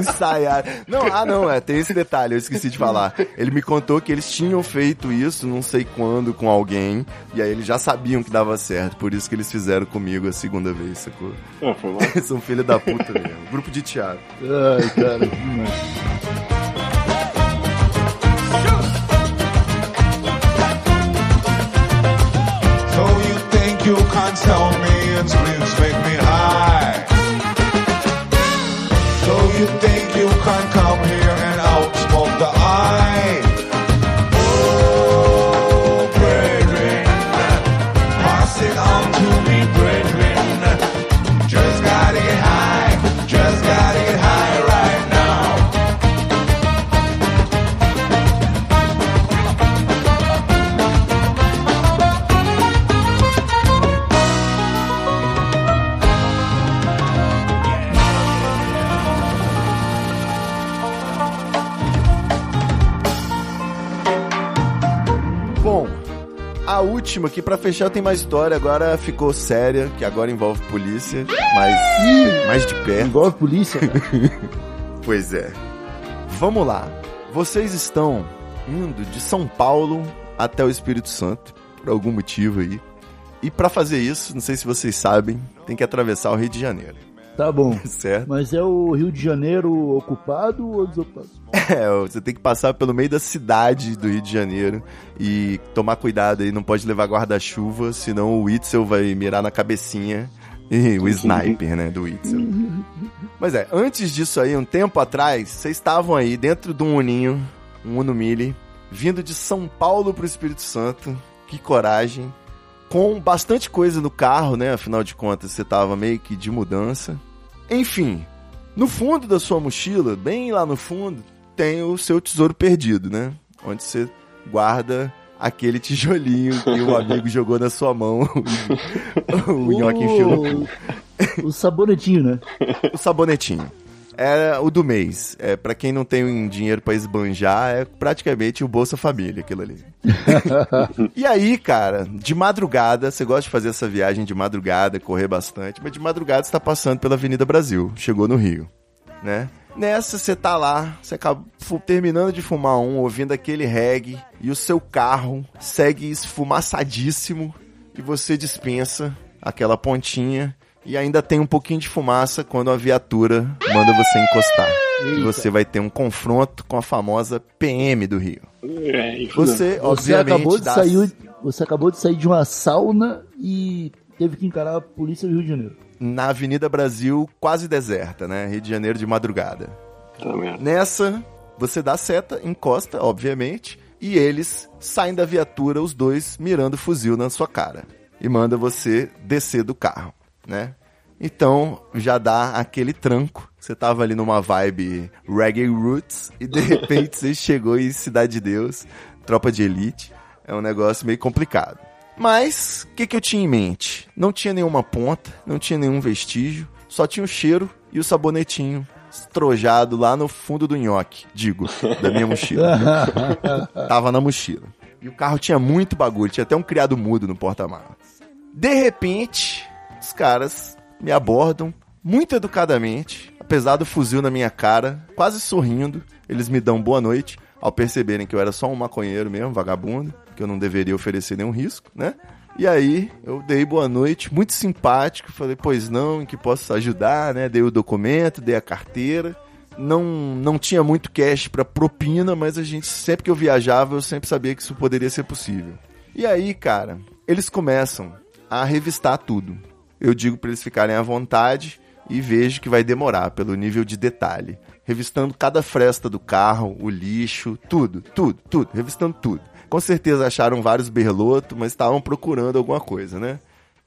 ensaiaram. Não, ah não, é, tem esse detalhe, eu esqueci de falar. Ele me contou que eles tinham feito isso, não sei quando, com alguém, e aí eles já sabiam que dava certo, por isso que eles fizeram comigo a segunda vez, sacou? Ah, foi mal. [LAUGHS] São filha da puta mesmo. Grupo de teatro. Ai, cara. You think you can sell me and spliffs make me high? So you think you can't come here a última aqui pra fechar tem mais história, agora ficou séria, que agora envolve polícia, mas mais de perto. Envolve polícia. [LAUGHS] Pois é. Vamos lá. Vocês estão indo de São Paulo até o Espírito Santo, por algum motivo aí. E pra fazer isso, não sei se vocês sabem, tem que atravessar o Rio de Janeiro, Tá bom. [LAUGHS] certo? Mas é o Rio de Janeiro ocupado ou desocupado? [LAUGHS] É, você tem que passar pelo meio da cidade do Rio de Janeiro e tomar cuidado aí, não pode levar guarda-chuva, senão o Witzel vai mirar na cabecinha [LAUGHS] e o sniper, né, do Witzel. Mas é, antes disso aí, um tempo atrás, vocês estavam aí dentro de um Uninho, um Uno Mille, vindo de São Paulo pro Espírito Santo. Que coragem. Com bastante coisa no carro, né? Afinal de contas, você tava meio que de mudança. Enfim, no fundo da sua mochila, bem lá no fundo, tem o seu tesouro perdido, né? Onde você guarda aquele tijolinho que o [LAUGHS] amigo jogou na sua mão. [LAUGHS] o nhoque enfiou o sabonetinho, né? O sabonetinho. É o do mês. É para quem não tem dinheiro pra esbanjar, é praticamente o Bolsa Família, aquilo ali. [LAUGHS] e aí, cara, de madrugada, você gosta de fazer essa viagem de madrugada, correr bastante, mas de madrugada você tá passando pela Avenida Brasil, chegou no Rio, né? Nessa, você tá lá, você acaba terminando de fumar um, ouvindo aquele reggae, e o seu carro segue esfumaçadíssimo, e você dispensa aquela pontinha, e ainda tem um pouquinho de fumaça quando a viatura manda você encostar. E você vai ter um confronto com a famosa PM do Rio. É. Você, Você obviamente, acabou, de dá- sair, você acabou de sair de uma sauna e teve que encarar a polícia do Rio de Janeiro. na Avenida Brasil quase deserta, né? Rio de Janeiro de madrugada. Tá. Nessa, você dá seta, encosta, obviamente, e eles saem da viatura, os dois mirando o fuzil na sua cara. E manda você descer do carro, né? Então, já dá aquele tranco. Você tava ali numa vibe reggae roots e de [LAUGHS] repente você chegou em Cidade de Deus, tropa de elite. É um negócio meio complicado. Mas, o que, que eu tinha em mente? Não tinha nenhuma ponta, não tinha nenhum vestígio, só tinha o cheiro e o sabonetinho estrojado lá no fundo do nhoque, digo, da minha mochila. [LAUGHS] Tava na mochila. E o carro tinha muito bagulho, tinha até um criado mudo no porta-malas. De repente, os caras me abordam muito educadamente, apesar do fuzil na minha cara, quase sorrindo. Eles me dão boa noite, ao perceberem que eu era só um maconheiro mesmo, vagabundo, que eu não deveria oferecer nenhum risco, né? E aí, eu dei boa noite, muito simpático, falei, pois não, em que posso ajudar, né? Dei o documento, dei a carteira. Não, não tinha muito cash pra propina, mas a gente, sempre que eu viajava, eu sempre sabia que isso poderia ser possível. E aí, cara, eles começam a revistar tudo. Eu digo pra eles ficarem à vontade e vejo que vai demorar pelo nível de detalhe. revistando cada fresta do carro, o lixo, tudo, tudo, tudo, revistando tudo. Com certeza acharam vários berlotos, mas estavam procurando alguma coisa, né?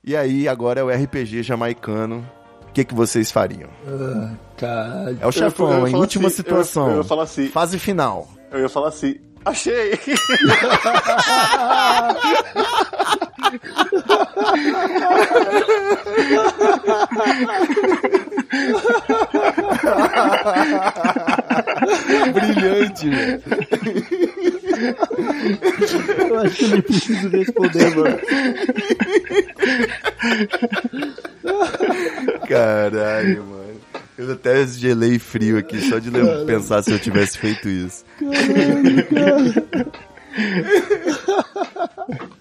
E aí, agora é o RPG jamaicano. O que, que vocês fariam? Ah, caralho. É o chefão, eu em última assim, eu- situação. eu ia falar assim. Fase final. Eu ia falar assim, achei! [LAUGHS] Brilhante, velho. Eu acho que eu nem preciso responder, mano. Caralho, mano. Eu até gelei frio aqui só de lem- pensar se eu tivesse feito isso. Ai, Eu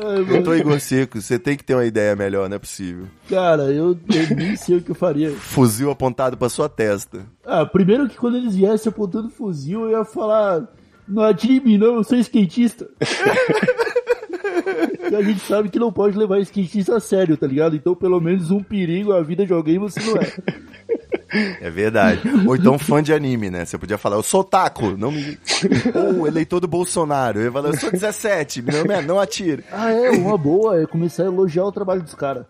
mano. tô Igor Seco, você tem que ter uma ideia melhor, não é possível. Cara, eu, eu nem sei o que eu faria. Fuzil apontado pra sua testa. Ah, primeiro que quando eles viessem apontando fuzil, eu ia falar: Não atire em mim, não, eu sou skatista. [LAUGHS] e a gente sabe que não pode levar skatista a sério, tá ligado? Então, pelo menos um perigo à vida de alguém você não é. É verdade. Ou então fã de anime, né? Você podia falar, eu sou taco, não me. Ou eleitor do Bolsonaro. Eu ia falar, eu sou 17, meu man, não atire. Ah, é, uma boa é começar a elogiar o trabalho dos caras.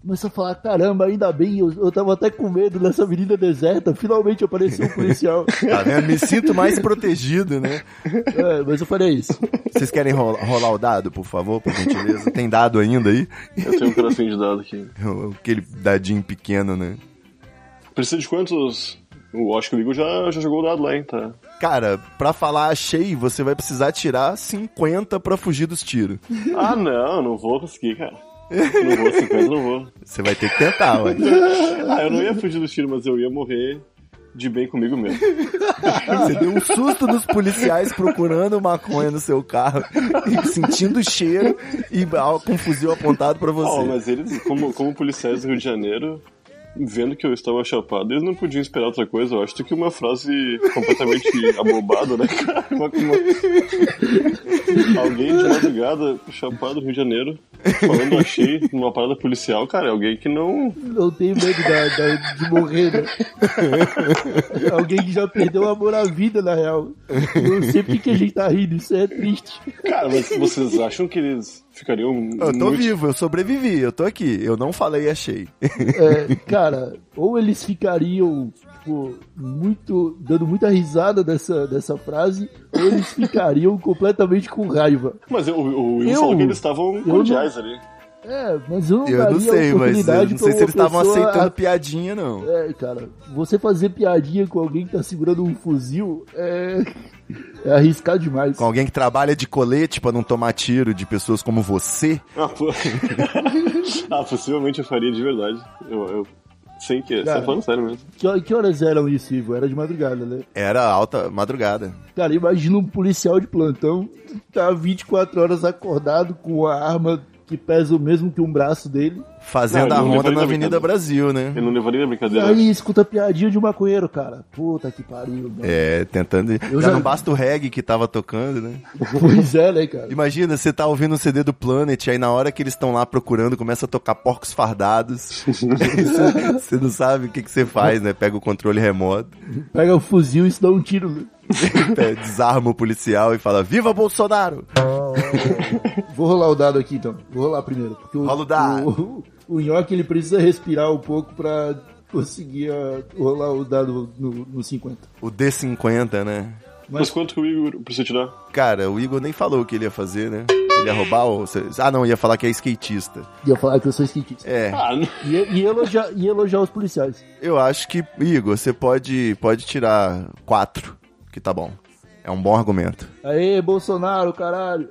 Começar a falar, caramba, ainda bem, eu, eu tava até com medo nessa avenida deserta, finalmente apareceu um policial. Tá vendo? Me sinto mais protegido, né? É, mas eu falei isso. Vocês querem rolar, rolar o dado, por favor, por gentileza? Tem dado ainda aí? Eu tenho um pedacinho de dado aqui. [LAUGHS] Aquele dadinho pequeno, né? Precisa de quantos? Eu acho que o Igor já, já jogou o dado lá, hein? Tá. Cara, pra falar achei, você vai precisar tirar 50 pra fugir dos tiros. [LAUGHS] Ah, não, não vou conseguir, cara. Não vou, 50 não vou. Você vai ter que tentar, ué. [LAUGHS] Ah, eu não ia fugir dos tiros, mas eu ia morrer de bem comigo mesmo. [LAUGHS] Você deu um susto nos policiais procurando maconha no seu carro, e sentindo o cheiro e com um fuzil apontado pra você. Oh, mas eles, como, como policiais do Rio de Janeiro, vendo que eu estava chapado, eles não podiam esperar outra coisa, eu acho, do que uma frase completamente [LAUGHS] abobada, né, cara? Uma- uma- Alguém de madrugada, chapado no Rio de Janeiro, falando achei numa parada policial, cara, é alguém que não. Não tenho medo da, da- de morrer, né? [LAUGHS] Alguém que já perdeu o amor à vida, na real. Não sei por que que a gente tá rindo, isso é triste. Cara, mas vocês acham que eles ficariam. Eu tô muito... vivo, eu sobrevivi, eu tô aqui. Eu não falei e achei. É, cara, ou eles ficariam, tipo, muito. dando muita risada dessa, dessa frase, ou eles ficariam completamente com raiva. Mas o, o Will Eu- falou que eles estavam eu cordiais ali. É, mas eu não Eu não sei, mas eu não sei se eles estavam aceitando a- piadinha, não. É, cara, você fazer piadinha com alguém que tá segurando um fuzil é, [LAUGHS] é arriscar demais. Com alguém que trabalha de colete pra não tomar tiro de pessoas como você. Ah, pô. [LAUGHS] ah, possivelmente eu faria de verdade. Eu, eu sem que. Você Cara. tá falando sério mesmo. Que, que horas eram isso, Ivo? Era de madrugada, né? Era alta madrugada. Cara, imagina um policial de plantão tá 24 horas acordado com a arma que pesa o mesmo que um braço dele. Fazendo Não, a ele ronda na Avenida. Brasil, né? Eu não levaria a E brincadeira. aí escuta piadinha de maconheiro, cara. Puta que pariu, mano. É, tentando. Eu já já- não basta o reggae que tava tocando, né? [LAUGHS] Pois é, né, cara? Imagina, você tá ouvindo o CD do Planet, aí na hora que eles estão lá procurando, começa a tocar porcos fardados. [LAUGHS] você, não sabe o que, que você faz, né? Pega o controle remoto, Pega o fuzil e se dá um tiro. né? [LAUGHS] é, desarma o policial e fala: Viva Bolsonaro! Vou rolar o dado aqui então. Vou rolar primeiro. Rola o dado. O, o Nhoque ele precisa respirar um pouco pra conseguir ah, rolar o dado no, no 50. O D50, né? Mas quanto que o Igor precisa tirar? Cara, o Igor nem falou o que ele ia fazer, né? Ele ia roubar ou... Ah, não, ia falar que é skatista. Ia falar que eu sou skatista. É, Ah, não. Ia, ia elogiar, ia elogiar os policiais. eu acho que, Igor, você pode, pode tirar quatro, que tá bom. É um bom argumento. Aê, Bolsonaro, caralho.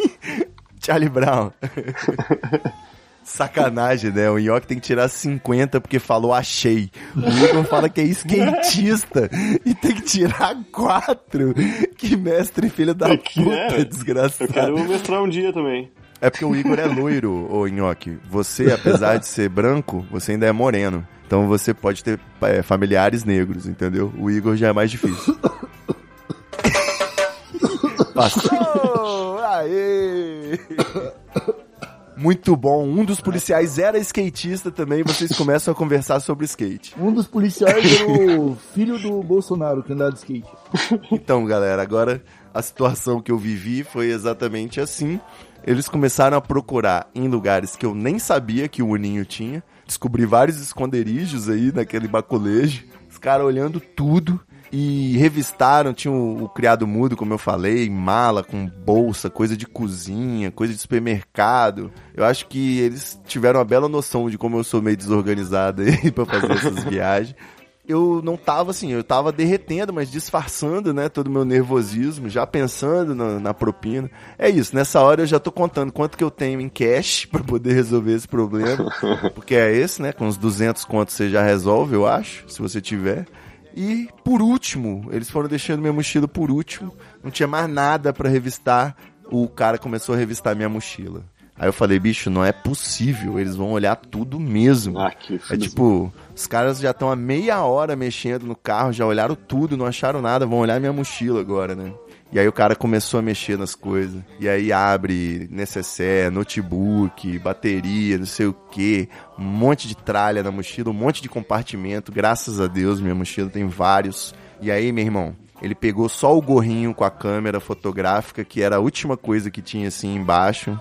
[LAUGHS] Charlie Brown. [LAUGHS] Sacanagem, né? O Nhoque tem que tirar 50 porque falou achei. O Igor fala que é skatista e tem que tirar 4. Que mestre filho da Eu puta, Eu desgraçado. quero mestrar um dia também. É porque o Igor é loiro, ô Nhoque. Você, apesar de ser branco, você ainda é moreno. Então você pode ter é, familiares negros, entendeu? O Igor já é mais difícil. [LAUGHS] Passou! Aê! Muito bom. Um dos policiais era skatista também. Vocês [LAUGHS] começam a conversar sobre skate. Um dos policiais era o filho do Bolsonaro que andava de skate. Então, galera, agora a situação que eu vivi foi exatamente assim. Eles começaram a procurar em lugares que eu nem sabia que o Uninho tinha. Descobri vários esconderijos aí naquele baculejo. Os caras olhando tudo e revistaram, tinha o, o criado mudo, como eu falei, mala com bolsa, coisa de cozinha, coisa de supermercado. Eu acho que eles tiveram uma bela noção de como eu sou meio desorganizado aí [LAUGHS] pra fazer essas [LAUGHS] viagens eu não tava assim, eu tava derretendo, mas disfarçando, né, todo o meu nervosismo, já pensando na, na propina. É isso, nessa hora eu já tô contando quanto que eu tenho em cash [LAUGHS] pra poder resolver esse problema, porque é esse, né, com uns 200 contos você já resolve, eu acho, se você tiver. E por último, eles foram deixando minha mochila por último, não tinha mais nada pra revistar. O cara começou a revistar minha mochila. Aí eu falei, bicho, não é possível, eles vão olhar tudo mesmo. Ah, que É tipo, os caras já estão há meia hora mexendo no carro, já olharam tudo, não acharam nada, vão olhar minha mochila agora, né? E aí o cara começou a mexer nas coisas. E aí abre necessaire, notebook, bateria, não sei o que, um monte de tralha na mochila, um monte de compartimento. Graças a Deus, minha mochila tem vários. E aí, meu irmão, ele pegou só o gorrinho com a câmera fotográfica, que era a última coisa que tinha assim embaixo.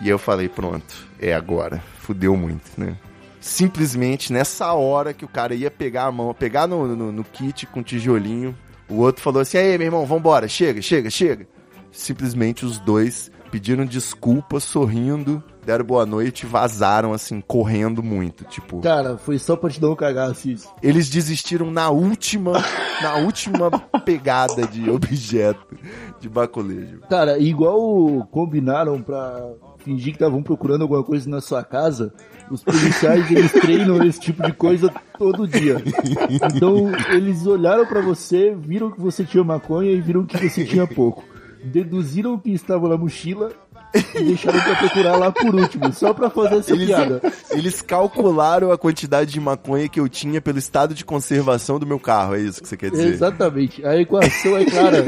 E eu falei, pronto, é agora. Fudeu muito, né? Simplesmente nessa hora que o cara ia pegar a mão, pegar no, no, no kit com tijolinho, o outro falou assim: aí, meu irmão, vambora, chega, chega, chega. Simplesmente os dois pediram desculpa, sorrindo, deram boa noite e vazaram, assim, correndo muito. Tipo, Cara, foi só pra te dar um cagaço isso. eles desistiram na última, na última [LAUGHS] pegada de objeto de baculejo. Cara, igual combinaram pra fingir que estavam procurando alguma coisa na sua casa, os policiais eles treinam esse tipo de coisa todo dia. Então eles olharam pra você, viram que você tinha maconha e viram que você tinha pouco. Deduziram o que estava na mochila e deixaram pra procurar lá por último, só pra fazer essa Eles, piada. eles calcularam a quantidade de maconha que eu tinha pelo estado de conservação do meu carro, é isso que você quer dizer? Exatamente. A equação é clara.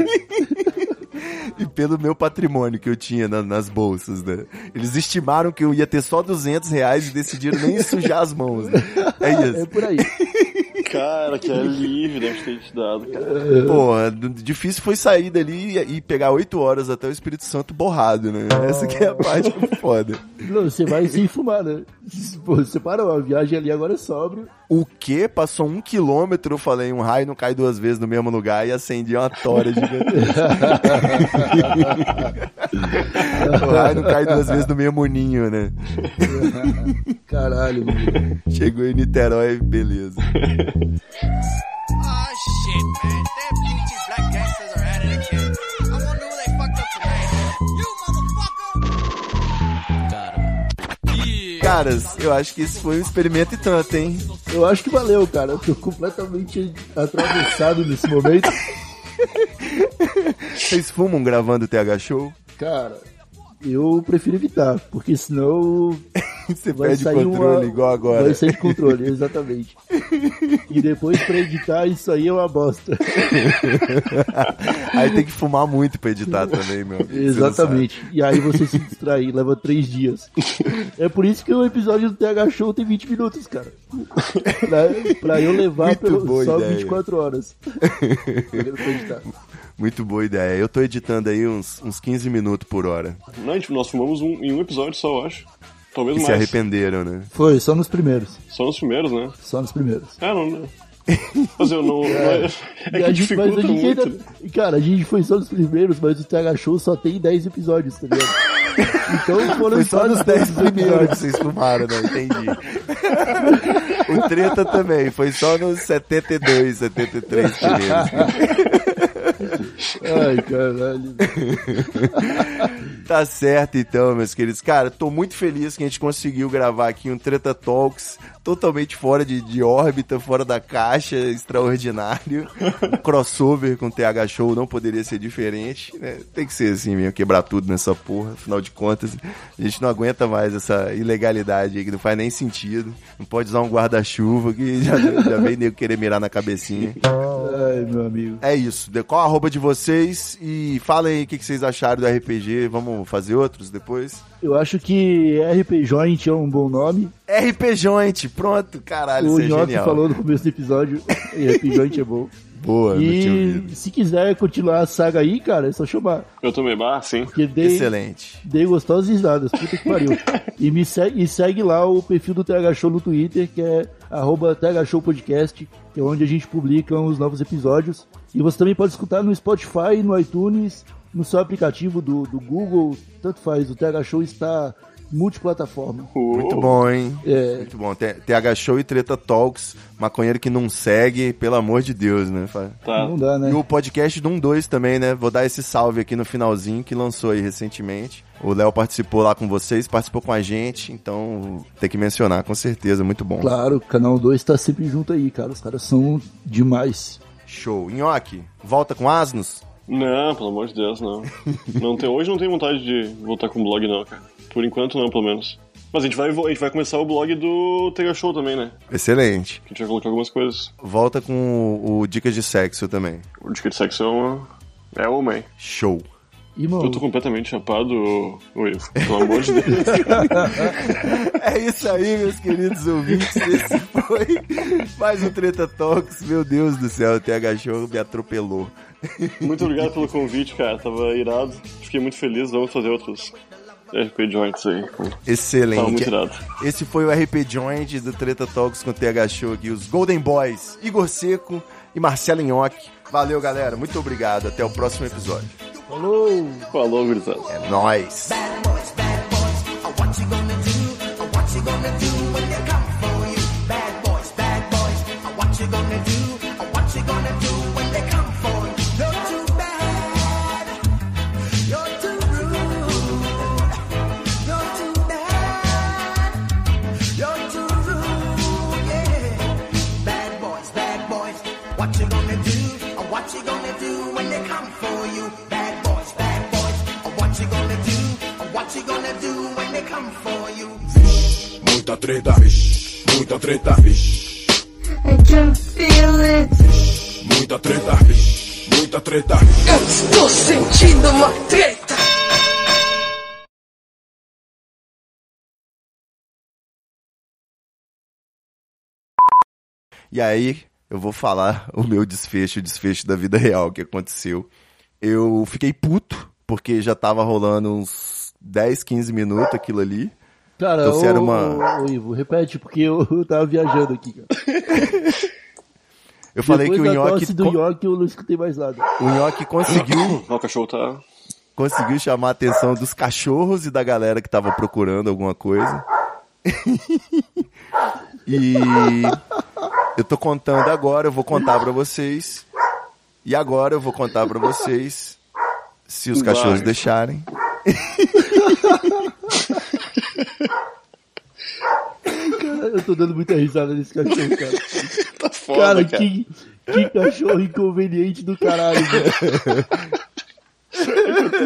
E pelo meu patrimônio que eu tinha na- nas bolsas, né? Eles estimaram que eu ia ter só 200 reais e decidiram nem sujar as mãos, né? É É isso. por aí. [LAUGHS] Cara, que alívio deve ter te dado, cara. Pô, d- difícil foi sair dali e e pegar 8 horas até o Espírito Santo borrado, né? Essa que é a parte [LAUGHS] foda. Não, você vai sem fumar, né? Pô, você parou, a viagem ali agora é sóbrio. O que? Passou um quilômetro, eu falei, um raio não cai duas vezes no mesmo lugar e acendi uma tora gigantesca. [LAUGHS] o raio não cai duas vezes no mesmo ninho, né? [LAUGHS] Caralho, mano. Chegou em Niterói, beleza. Oh shit, man. Damn these black gangsters are at it again. I Caras, eu acho que esse foi um experimento e tanto, hein? Eu acho que valeu, cara. Eu tô completamente atravessado nesse momento. [LAUGHS] Vocês fumam gravando o TH Show? Cara, eu prefiro evitar, porque senão [LAUGHS] Você vai perde sair controle uma... igual agora. Vai sair de controle, exatamente. E depois pra editar, isso aí é uma bosta. Aí tem que fumar muito pra editar também, meu. Exatamente. E aí você se distrai, leva três dias. É por isso que o episódio do TH Show tem 20 minutos, cara. Pra, pra eu levar pelo, só ideia. 24 horas. pra editar. Muito boa ideia. Eu tô editando aí uns, uns 15 minutos por hora. Não, gente, nós fumamos um, em um episódio só, eu acho. Talvez E se mais. arrependeram, né? Foi, só nos primeiros. Só nos primeiros, né? Só nos primeiros. Ah, não, não. Mas eu não. [LAUGHS] É, a que dificulta a gente muito. ainda. Cara, a gente foi só nos primeiros, mas o TH Show só tem 10 episódios, tá ligado? Então [LAUGHS] foram Foi só nos 10 todos os primeiros que vocês fumaram, né? Entendi. [LAUGHS] o treta também, foi só nos 72, 73 primeiros. Ai, caralho. Tá certo então, meus queridos. Cara, tô muito feliz que a gente conseguiu gravar aqui um Treta Talks totalmente fora de, de órbita, fora da caixa, extraordinário. Um crossover com TH Show não poderia ser diferente, né? Tem que ser assim mesmo, quebrar tudo nessa porra. Afinal de contas, a gente não aguenta mais essa ilegalidade aí que não faz nem sentido. Não pode usar um guarda-chuva que já, já vem nego querer mirar na cabecinha. Ai, meu amigo. É isso. Qual a arroba de vocês? E falem aí o que que vocês acharam do RPG. Vamos fazer outros depois? Eu acho que RP Joint é um bom nome. RP Joint. Pronto, caralho, o isso é genial. falou no começo do episódio. [LAUGHS] RP Joint é bom. Boa. E se quiser continuar a saga aí, cara, é só chamar. Eu também, bah, sim. Porque dei, Excelente. dei gostosas risadas, puta que pariu. [LAUGHS] e me segue, e segue lá o perfil do TH Show no Twitter, que é arroba TH Show Podcast, que é onde a gente publica os novos episódios. E você também pode escutar no Spotify, no iTunes, no seu aplicativo do, do Google, tanto faz. O TH Show está multiplataforma. Muito bom, hein? É. Muito bom. TH Show e Treta Talks. Maconheiro que não segue, pelo amor de Deus, né? Tá. Não dá, né? E o podcast do 12 também, né? Vou dar esse salve aqui no finalzinho, que lançou aí recentemente. O Léo participou lá com vocês, participou com a gente, então tem que mencionar, com certeza, muito bom. Claro, o Canal 2 tá sempre junto aí, cara. Os caras são demais. Show. Nhoque, volta com asnos? Não, pelo amor de Deus, não. não tem, hoje não tenho vontade de voltar com o blog, não, cara. Por enquanto, não, pelo menos. Mas a gente vai, a gente vai começar o blog do Tega Show também, né? Excelente. Que a gente vai colocar algumas coisas. Volta com o, o Dicas de Sexo também. O Dica de Sexo é uma... É uma, hein? Show. Irmão, Eu tô completamente chapado, Ivo. Pelo amor de Deus. [LAUGHS] É isso aí, meus queridos ouvintes. Esse foi mais um Treta Talks. Meu Deus do céu, o TH Show me atropelou. Muito obrigado pelo convite, cara. Tava irado. Fiquei muito feliz. Vamos fazer outros RP Joints aí. Excelente. Esse foi o RP Joint do Treta Talks com o TH Show aqui. Os Golden Boys, Igor Seco e Marcelo Nhoque. Valeu, galera. Muito obrigado. Até o próximo episódio. falou! Falou, gurizada. É nóis. Bad boys, bad boys, what you gonna do when they come for you? Bad boys, bad boys, what you gonna do? What you gonna do when they come for you? Muita treta, vixe, muita treta, vixe, I can feel it. muita treta, vixe, muita treta. Eu estou sentindo uma treta. E aí, eu vou falar [LAUGHS] o meu desfecho, o desfecho da vida real que aconteceu. Eu fiquei puto, porque já tava rolando uns 10, 15 minutos aquilo ali. Cara, Então, se era ô, uma- ô, Ivo, repete, porque eu, [LAUGHS] eu tava viajando aqui, cara. [LAUGHS] Eu falei Depois que o Nhoque, do Nhoque, eu não escutei mais nada. o Nhoque conseguiu, [COUGHS] O cachorro tá. conseguiu chamar a atenção dos cachorros e da galera que tava procurando alguma coisa. e eu tô contando agora, eu vou contar pra vocês. E agora eu vou contar pra vocês, se os Vai. cachorros deixarem. Cara, eu tô dando muita risada nesse cachorro, cara. [LAUGHS] Tá foda, Cara, cara. que, que cachorro inconveniente do caralho, velho.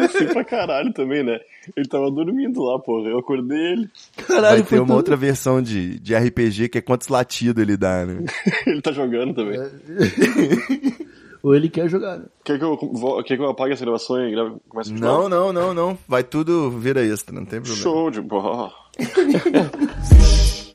Assim pra caralho também, né? Ele tava dormindo lá, porra. Eu acordei ele. Caralho, Vai ter uma tão- outra versão de, de RPG que é quantos latidos ele dá, né? [LAUGHS] Ele tá jogando também. [LAUGHS] Ou ele quer jogar, né? Quer, que eu, quer que eu apague essa gravação e grave, comece de Não, não, não, não. Vai tudo vira extra, não tem problema. Show de porra. [LAUGHS]